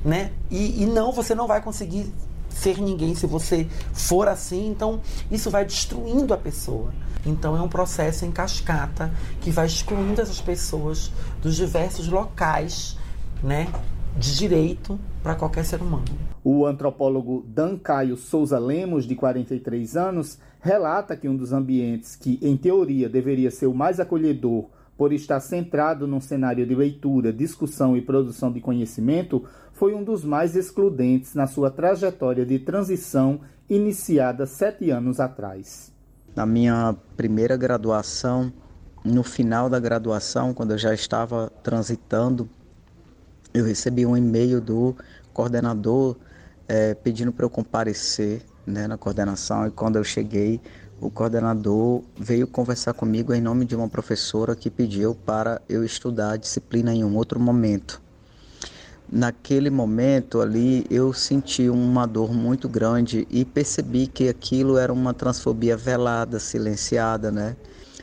né? E, e não, você não vai conseguir ser ninguém se você for assim. Então, isso vai destruindo a pessoa. Então, é um processo em cascata que vai excluindo essas pessoas dos diversos locais, né? De direito para qualquer ser humano. O antropólogo Dan Caio Souza Lemos, de 43 anos, relata que um dos ambientes que, em teoria, deveria ser o mais acolhedor por estar centrado num cenário de leitura, discussão e produção de conhecimento, foi um dos mais excludentes na sua trajetória de transição iniciada sete anos atrás. Na minha primeira graduação, no final da graduação, quando eu já estava transitando, eu recebi um e-mail do coordenador é, pedindo para eu comparecer né, na coordenação. E quando eu cheguei, o coordenador veio conversar comigo em nome de uma professora que pediu para eu estudar a disciplina em um outro momento. Naquele momento ali eu senti uma dor muito grande e percebi que aquilo era uma transfobia velada, silenciada, né?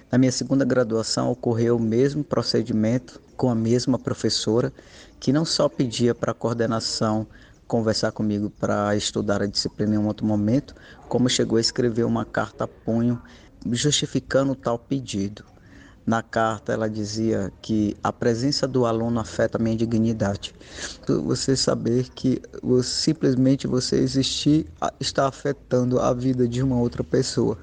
Na minha segunda graduação ocorreu o mesmo procedimento com a mesma professora que não só pedia para a coordenação conversar comigo para estudar a disciplina em um outro momento, como chegou a escrever uma carta a punho justificando tal pedido. Na carta ela dizia que a presença do aluno afeta a minha dignidade. Você saber que simplesmente você existir está afetando a vida de uma outra pessoa.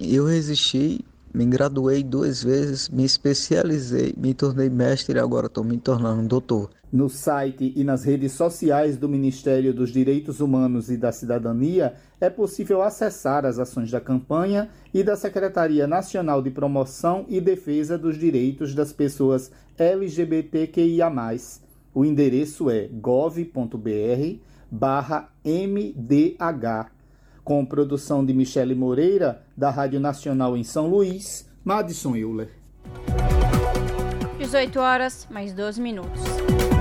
Eu resisti Me graduei duas vezes, me especializei, me tornei mestre e agora estou me tornando doutor. No site e nas redes sociais do Ministério dos Direitos Humanos e da Cidadania é possível acessar as ações da campanha e da Secretaria Nacional de Promoção e Defesa dos Direitos das Pessoas LGBTQIA. O endereço é gov.br barra MDH. Com produção de Michele Moreira, da Rádio Nacional em São Luís, Madison Euler. 18 horas, mais 12 minutos.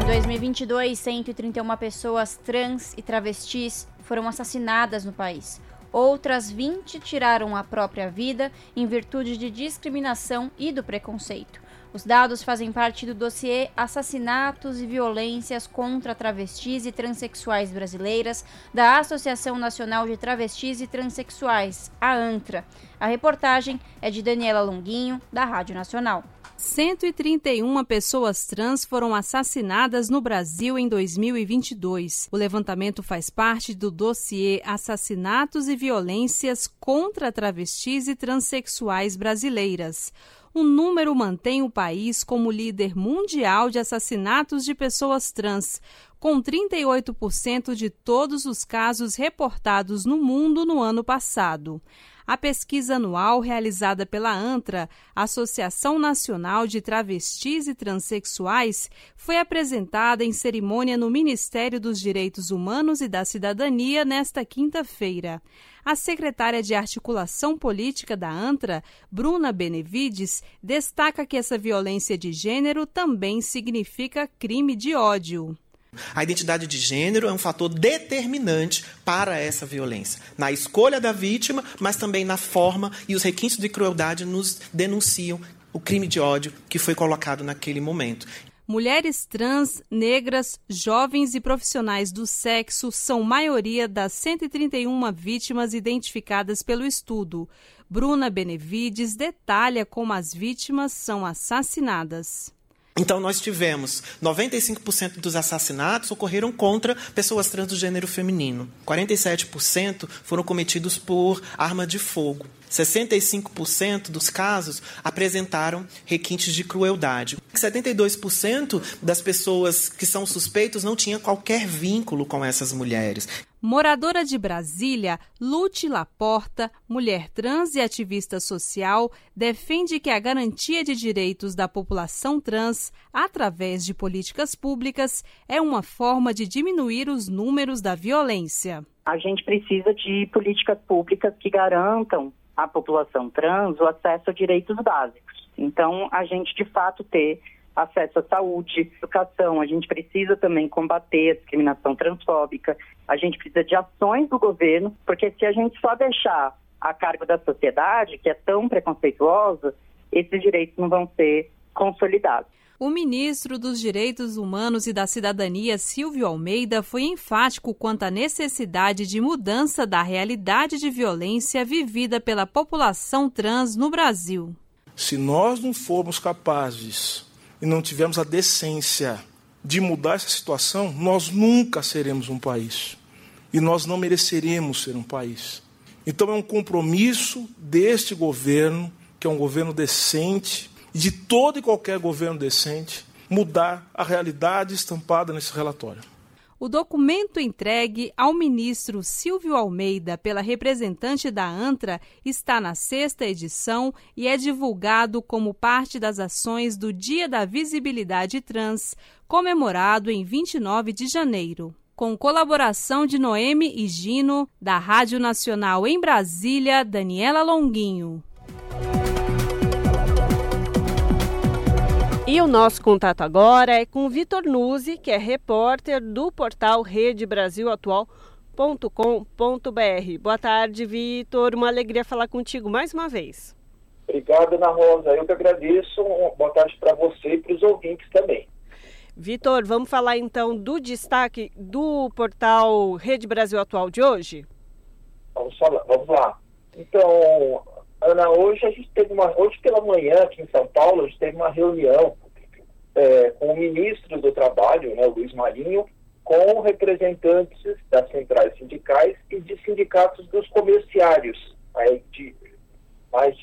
Em 2022, 131 pessoas trans e travestis foram assassinadas no país. Outras 20 tiraram a própria vida em virtude de discriminação e do preconceito. Os dados fazem parte do dossiê Assassinatos e Violências contra Travestis e Transsexuais Brasileiras da Associação Nacional de Travestis e Transsexuais, a ANTRA. A reportagem é de Daniela Longuinho, da Rádio Nacional. 131 pessoas trans foram assassinadas no Brasil em 2022. O levantamento faz parte do dossiê Assassinatos e Violências contra Travestis e Transsexuais Brasileiras. O número mantém o país como líder mundial de assassinatos de pessoas trans, com 38% de todos os casos reportados no mundo no ano passado. A pesquisa anual realizada pela ANTRA, Associação Nacional de Travestis e Transsexuais, foi apresentada em cerimônia no Ministério dos Direitos Humanos e da Cidadania nesta quinta-feira. A secretária de Articulação Política da ANTRA, Bruna Benevides, destaca que essa violência de gênero também significa crime de ódio. A identidade de gênero é um fator determinante para essa violência, na escolha da vítima, mas também na forma e os requintes de crueldade nos denunciam o crime de ódio que foi colocado naquele momento. Mulheres trans, negras, jovens e profissionais do sexo são maioria das 131 vítimas identificadas pelo estudo. Bruna Benevides detalha como as vítimas são assassinadas. Então, nós tivemos 95% dos assassinatos ocorreram contra pessoas trans do gênero feminino. 47% foram cometidos por arma de fogo. 65% dos casos apresentaram requintes de crueldade. 72% das pessoas que são suspeitos não tinham qualquer vínculo com essas mulheres. Moradora de Brasília, Lute Laporta, mulher trans e ativista social, defende que a garantia de direitos da população trans, através de políticas públicas, é uma forma de diminuir os números da violência. A gente precisa de políticas públicas que garantam à população trans o acesso a direitos básicos. Então, a gente de fato ter acesso à saúde, educação, a gente precisa também combater a discriminação transfóbica, a gente precisa de ações do governo, porque se a gente só deixar a cargo da sociedade, que é tão preconceituosa, esses direitos não vão ser consolidados. O ministro dos Direitos Humanos e da Cidadania, Silvio Almeida, foi enfático quanto à necessidade de mudança da realidade de violência vivida pela população trans no Brasil. Se nós não formos capazes e não tivermos a decência de mudar essa situação, nós nunca seremos um país. E nós não mereceremos ser um país. Então é um compromisso deste governo, que é um governo decente, de todo e qualquer governo decente mudar a realidade estampada nesse relatório. O documento entregue ao ministro Silvio Almeida pela representante da ANTRA está na sexta edição e é divulgado como parte das ações do Dia da Visibilidade Trans, comemorado em 29 de janeiro. Com colaboração de Noemi e Gino, da Rádio Nacional em Brasília, Daniela Longuinho. E o nosso contato agora é com o Vitor Nuzzi, que é repórter do portal Rede Brasil. Boa tarde, Vitor. Uma alegria falar contigo mais uma vez. Obrigado, Ana Rosa. Eu que agradeço. Boa tarde para você e para os ouvintes também. Vitor, vamos falar então do destaque do portal Rede Brasil Atual de hoje? Vamos falar, vamos lá. Então, Ana, hoje a gente teve uma. Hoje pela manhã, aqui em São Paulo, a gente teve uma reunião é, com o ministro do Trabalho, né, Luiz Marinho, com representantes das centrais sindicais e de sindicatos dos comerciários, aí de mais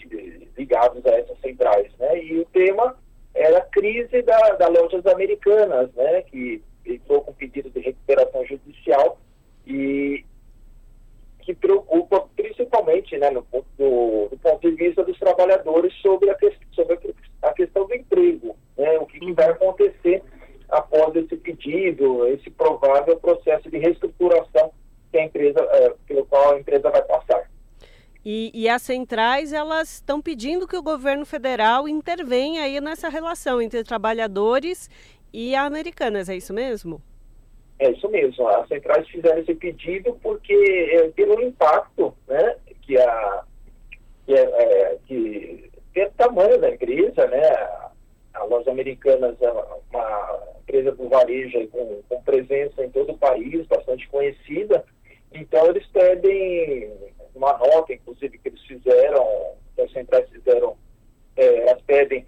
ligados a essas centrais, né? E o tema era a crise da, da lojas americanas, né? Que entrou com pedido de recuperação judicial e que preocupa principalmente, né, no do, do ponto de vista dos trabalhadores sobre a, que, sobre a questão do emprego, né? O que, que vai acontecer após esse pedido, esse provável processo de reestruturação que a empresa, é, pelo qual a empresa vai passar. E, e, as centrais elas estão pedindo que o governo federal intervenha aí nessa relação entre trabalhadores e americanas, é isso mesmo? É isso mesmo. As centrais fizeram esse pedido porque é, pelo impacto, né, que a que, é, é, que pelo tamanho da empresa, né, a Lojas Americanas é uma empresa do varejo com, com presença em todo o país, bastante conhecida. Então eles pedem uma nota, inclusive, que eles fizeram, que as centrais fizeram, é, elas pedem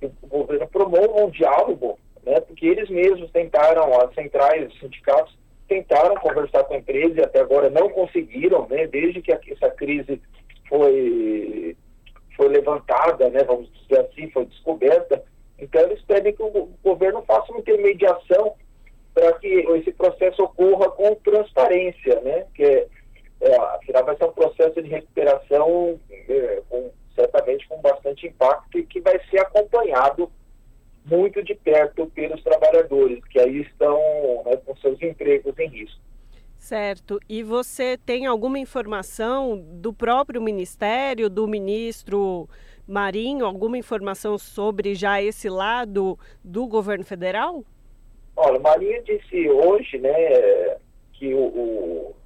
que o governo promova um diálogo, né, porque eles mesmos tentaram, as centrais, os sindicatos, tentaram conversar com a empresa e até agora não conseguiram, né, desde que essa crise foi, foi levantada, né, vamos dizer assim, foi descoberta, então, eles pedem que o governo faça uma intermediação para que esse processo ocorra com transparência, né? Que é, é, afinal vai ser um processo de recuperação é, com, certamente com bastante impacto e que vai ser acompanhado muito de perto pelos trabalhadores que aí estão né, com seus empregos em risco. Certo. E você tem alguma informação do próprio ministério, do ministro Marinho, alguma informação sobre já esse lado do governo federal? Olha, Marinho disse hoje, né, que o, o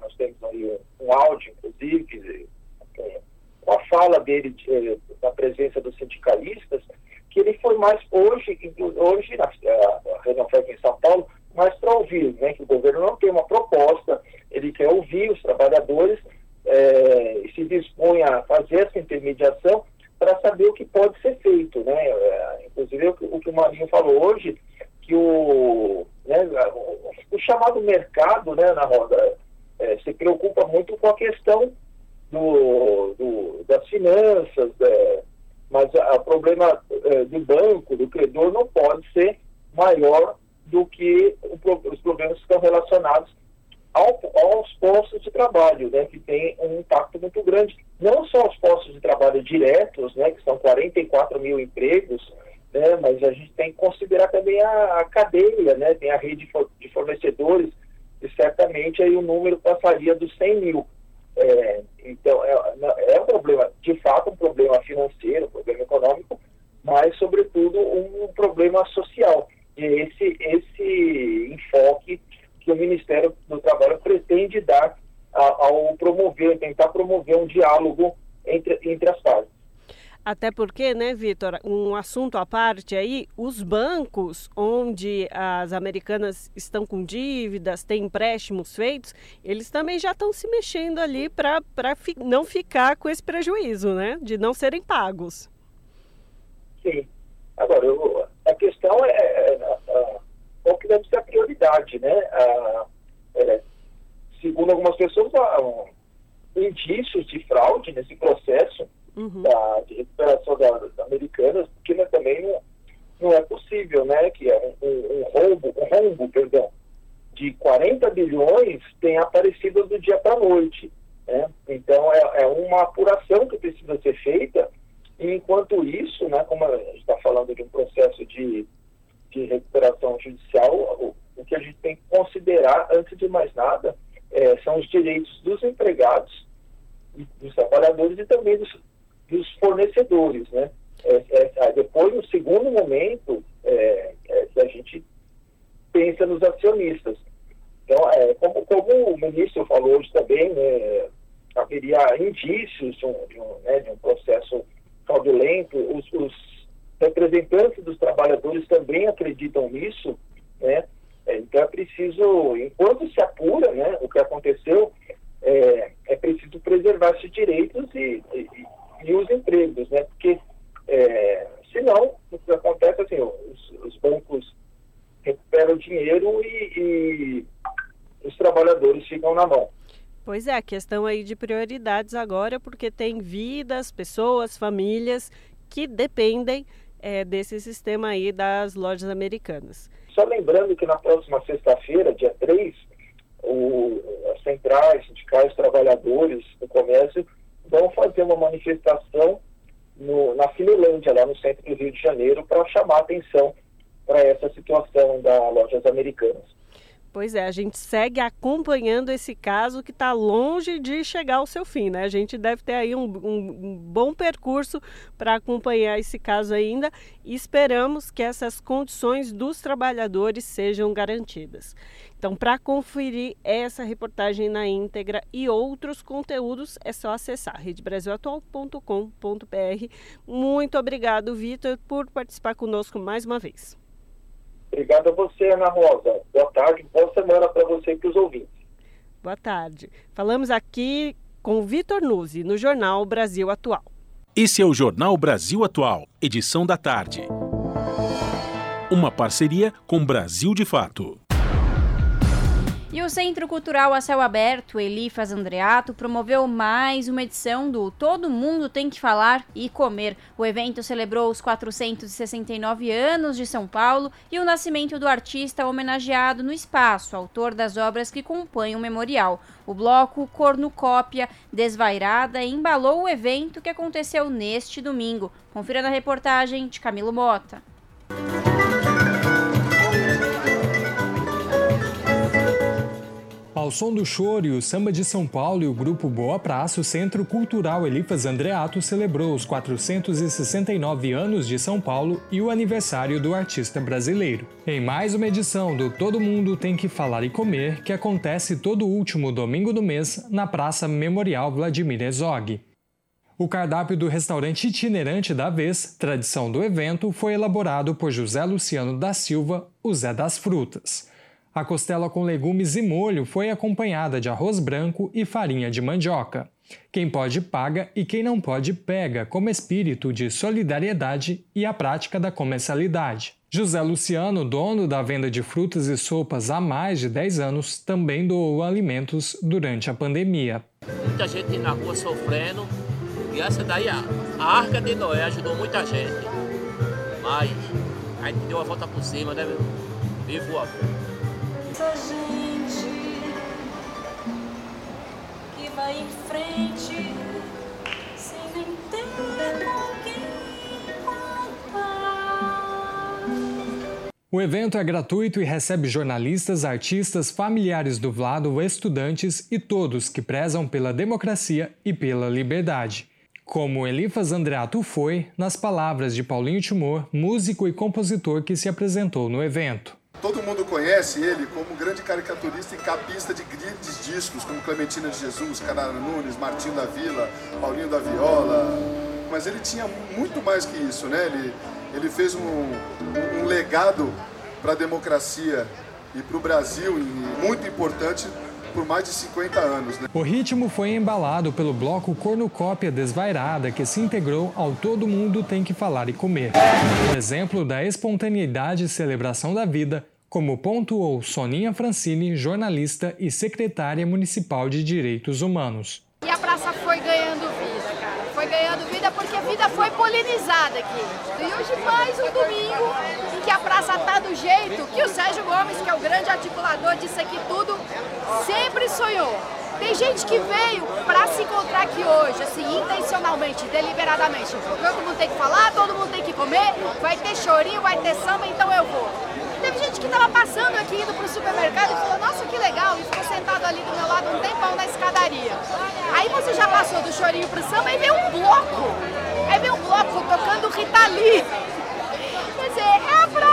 nós temos aí um, áudio, inclusive, com a fala dele de, da presença dos sindicalistas, que ele foi mais hoje, hoje na reunião foi aqui em São Paulo, mais para ouvir, né, que o governo não tem uma proposta, ele quer ouvir os trabalhadores é, se dispõe a fazer essa intermediação para saber o que pode ser feito. Né? É, inclusive, o, o que o Marinho falou hoje, que o, né, o, o, chamado mercado né, na roda é, se preocupa muito com a questão do, do das finanças, é, mas o problema é, do banco, do credor, não pode ser maior do que o, os problemas que estão relacionados ao, aos postos de trabalho, né, que tem um impacto muito grande. Não só os postos de trabalho diretos, né, que são 44 mil empregos, né, mas a gente tem que considerar também a, a cadeia, né, tem a rede de fornecedores, e certamente aí o número passaria dos 100 mil. É, então, é, é um problema, de fato, um problema financeiro, um problema econômico, mas, sobretudo, um problema social. E esse, esse enfoque que o Ministério do Trabalho pretende dar ao promover, tentar promover um diálogo entre, entre as partes. Até porque, né, Vitor, um assunto à parte aí, os bancos onde as americanas estão com dívidas, têm empréstimos feitos, eles também já estão se mexendo ali para fi, não ficar com esse prejuízo, né, de não serem pagos. Sim. Agora, eu, a questão é, é, é qual que deve ser a prioridade, né? Ah, é, segundo algumas pessoas, há um, indícios de fraude nesse processo uhum. da, de recuperação das da americanas, porque né, também não, não, é possível, né? Que um, um, um rombo, um rombo, perdão, de 40 bilhões tem aparecido do dia para a noite. Né? Então, é, é, uma apuração que precisa ser feita, e enquanto isso, né, como a gente está falando de um processo de de recuperação judicial, o, o, que a gente tem que considerar, antes de mais nada, é, são os direitos dos empregados, dos trabalhadores e também dos, dos fornecedores. Né? É, é, depois, no segundo momento, é, é, a gente pensa nos acionistas. Então, é, como, como, o ministro falou hoje também, né, haveria indícios de um, de um, né, de um processo fraudulento, os, os representantes dos trabalhadores também acreditam nisso, né? É, então é preciso, enquanto se apura né, o que aconteceu, é, é preciso preservar esses direitos e, e, e os empregos, né? Porque é, senão o que acontece assim, os, os bancos recuperam o dinheiro e, e, os trabalhadores ficam na mão. Pois é, a questão aí de prioridades agora, porque tem vidas, pessoas, famílias que dependem é, desse sistema aí das lojas americanas. Só lembrando que na próxima sexta-feira, dia 3, o, as centrais, sindicais, trabalhadores do comércio vão fazer uma manifestação no, na Finilândia, lá no centro do Rio de Janeiro, para chamar atenção para essa situação das lojas americanas. Pois é, a gente segue acompanhando esse caso que está longe de chegar ao seu fim, né? A gente deve ter aí um, um, bom percurso para acompanhar esse caso ainda e esperamos que essas condições dos trabalhadores sejam garantidas. Então, para conferir essa reportagem na íntegra e outros conteúdos, é só acessar redebrasilatual.com.br. Muito obrigado, Vitor, por participar conosco mais uma vez. Obrigado a você, Ana Rosa. Boa tarde, boa semana para você e para os ouvintes. Boa tarde. Falamos aqui com Vitor Nuzzi, no Jornal Brasil Atual. Esse é o Jornal Brasil Atual, edição da tarde. Uma parceria com Brasil de Fato. E o Centro Cultural a Céu Aberto, Elifas Andreato, promoveu mais uma edição do Todo Mundo Tem Que Falar e Comer. O evento celebrou os 469 anos de São Paulo e o nascimento do artista homenageado no espaço, autor das obras que compõem o memorial. O bloco Cornucópia Desvairada embalou o evento que aconteceu neste domingo. Confira na reportagem de Camilo Mota. Ao som do choro e o samba de São Paulo e o grupo Boa Praça, o Centro Cultural Elifas Andreato celebrou os 469 anos de São Paulo e o aniversário do artista brasileiro. Em mais uma edição do Todo Mundo Tem Que Falar e Comer, que acontece todo último domingo do mês na Praça Memorial Vladimir Herzog. O cardápio do restaurante itinerante da vez, tradição do evento, foi elaborado por José Luciano da Silva, o Zé das Frutas. A costela com legumes e molho foi acompanhada de arroz branco e farinha de mandioca. Quem pode paga e quem não pode pega, como espírito de solidariedade e a prática da comensalidade. José Luciano, dono da venda de frutas e sopas há mais de 10 anos, também doou alimentos durante a pandemia. Muita gente na rua sofrendo e essa daí, a, a Arca de Noé ajudou muita gente. Mas a gente deu a volta por cima, né? Vivo a essa gente que vai em frente sem nem ter O evento é gratuito e recebe jornalistas, artistas, familiares do Vlado, estudantes e todos que prezam pela democracia e pela liberdade. Como Elifas Andreato foi, nas palavras de Paulinho Timor, músico e compositor que se apresentou no evento. Todo mundo conhece ele como grande caricaturista e capista de grandes discos, como Clementina de Jesus, Canara Nunes, Martinho da Vila, Paulinho da Viola. Mas ele tinha muito mais que isso, né? Ele, ele fez um, um legado para a democracia e para o Brasil muito importante por mais de 50 anos. Né? O ritmo foi embalado pelo bloco Cornucópia Desvairada, que se integrou ao Todo Mundo Tem Que Falar e Comer. Um exemplo da espontaneidade e celebração da vida como pontuou Soninha Francini, jornalista e secretária municipal de Direitos Humanos. E a praça foi ganhando vida, cara. Foi ganhando vida porque a vida foi polinizada aqui. E hoje mais um domingo em que a praça tá do jeito que o Sérgio Gomes, que é o grande articulador disso aqui tudo, sempre sonhou. Tem gente que veio para se encontrar aqui hoje, assim, intencionalmente, deliberadamente. Todo mundo tem que falar, todo mundo tem que comer, vai ter chorinho, vai ter samba, então eu vou. Teve gente que estava passando aqui, indo para o supermercado e falou, nossa, que legal, e ficou sentado ali do meu lado um tempão na escadaria. Aí você já passou do chorinho para o samba e veio um bloco. Aí veio um bloco tocando Rita Lee. Quer dizer, é a praça,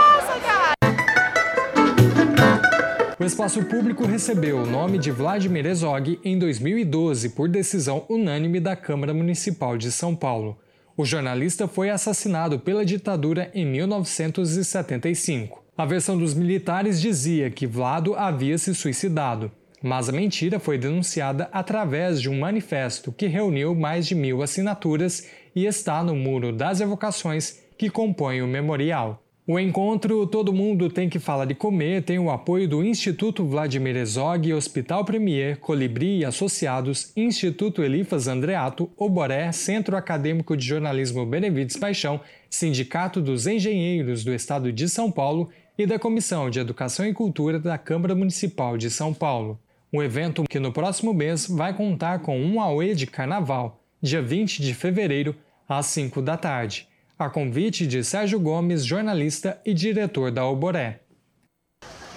O espaço público recebeu o nome de Vladimir Herzog em 2012 por decisão unânime da Câmara Municipal de São Paulo. O jornalista foi assassinado pela ditadura em 1975. A versão dos militares dizia que Vlado havia se suicidado, mas a mentira foi denunciada através de um manifesto que reuniu mais de mil assinaturas e está no Muro das Evocações que compõe o memorial. O encontro Todo Mundo Tem que Falar de Comer tem o apoio do Instituto Vladimir Herzog, Hospital Premier, Colibri e Associados, Instituto Elifas Andreato, Oboré, Centro Acadêmico de Jornalismo Benevides Paixão, Sindicato dos Engenheiros do Estado de São Paulo e da Comissão de Educação e Cultura da Câmara Municipal de São Paulo. Um evento que no próximo mês vai contar com um Aue de Carnaval, dia 20 de fevereiro, às 5 da tarde a convite de Sérgio Gomes, jornalista e diretor da Alboré.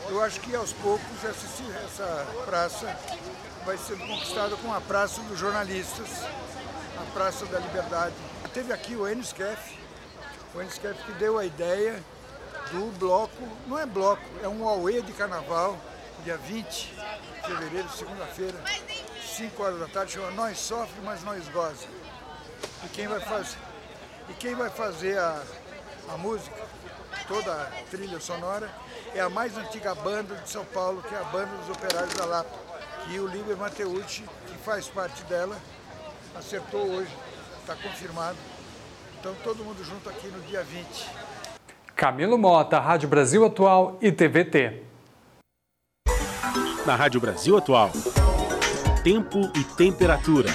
Eu acho que aos poucos essa, praça vai ser conquistada como a Praça dos Jornalistas, a Praça da Liberdade. Teve aqui o Enisquef, o Enisquef que deu a ideia do bloco, não é bloco, é um auê de carnaval, dia 20 de fevereiro, segunda-feira, 5 horas da tarde, chama Nós Sofre, mas Nós Goza. E quem vai fazer? E quem vai fazer a, a música, toda a trilha sonora, é a mais antiga banda de São Paulo, que é a Banda dos Operários da Lapa. E o Liber Mateucci, que faz parte dela, acertou hoje, está confirmado. Então todo mundo junto aqui no dia 20. Camilo Mota, Rádio Brasil Atual e TVT. Na Rádio Brasil Atual, tempo e temperatura.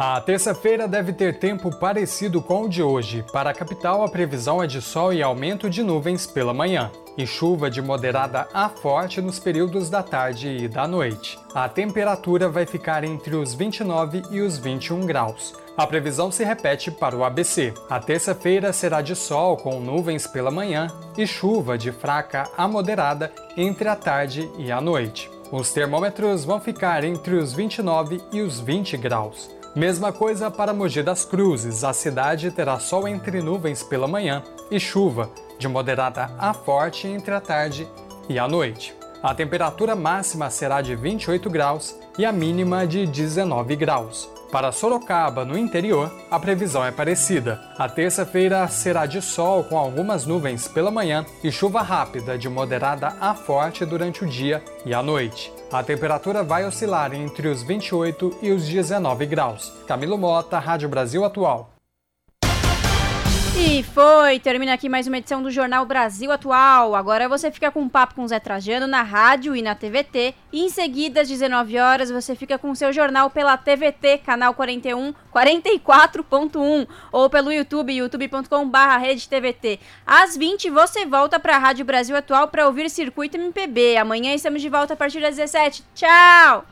A terça-feira deve ter tempo parecido com o de hoje. Para a capital, a previsão é de sol e aumento de nuvens pela manhã, e chuva de moderada a forte nos períodos da tarde e da noite. A temperatura vai ficar entre os 29 e os 21 graus. A previsão se repete para o ABC. A terça-feira será de sol com nuvens pela manhã e chuva de fraca a moderada entre a tarde e a noite. Os termômetros vão ficar entre os 29 e os 20 graus. Mesma coisa para Mogi das Cruzes. A cidade terá sol entre nuvens pela manhã e chuva, de moderada a forte entre a tarde e a noite. A temperatura máxima será de 28 graus e a mínima de 19 graus. Para Sorocaba, no interior, a previsão é parecida. A terça-feira será de sol com algumas nuvens pela manhã e chuva rápida de moderada a forte durante o dia e a noite. A temperatura vai oscilar entre os 28 e os 19 graus. Camilo Mota, Rádio Brasil Atual. E foi! Termina aqui mais uma edição do Jornal Brasil Atual. Agora você fica com um papo com Zé Trajano na rádio e na TVT. E em seguida, às 19 horas, você fica com o seu jornal pela TVT, canal 41, 44.1. Ou pelo YouTube, youtube.com.br TVT. Às 20 você volta para a Rádio Brasil Atual para ouvir Circuito MPB. Amanhã estamos de volta a partir das 17. Tchau!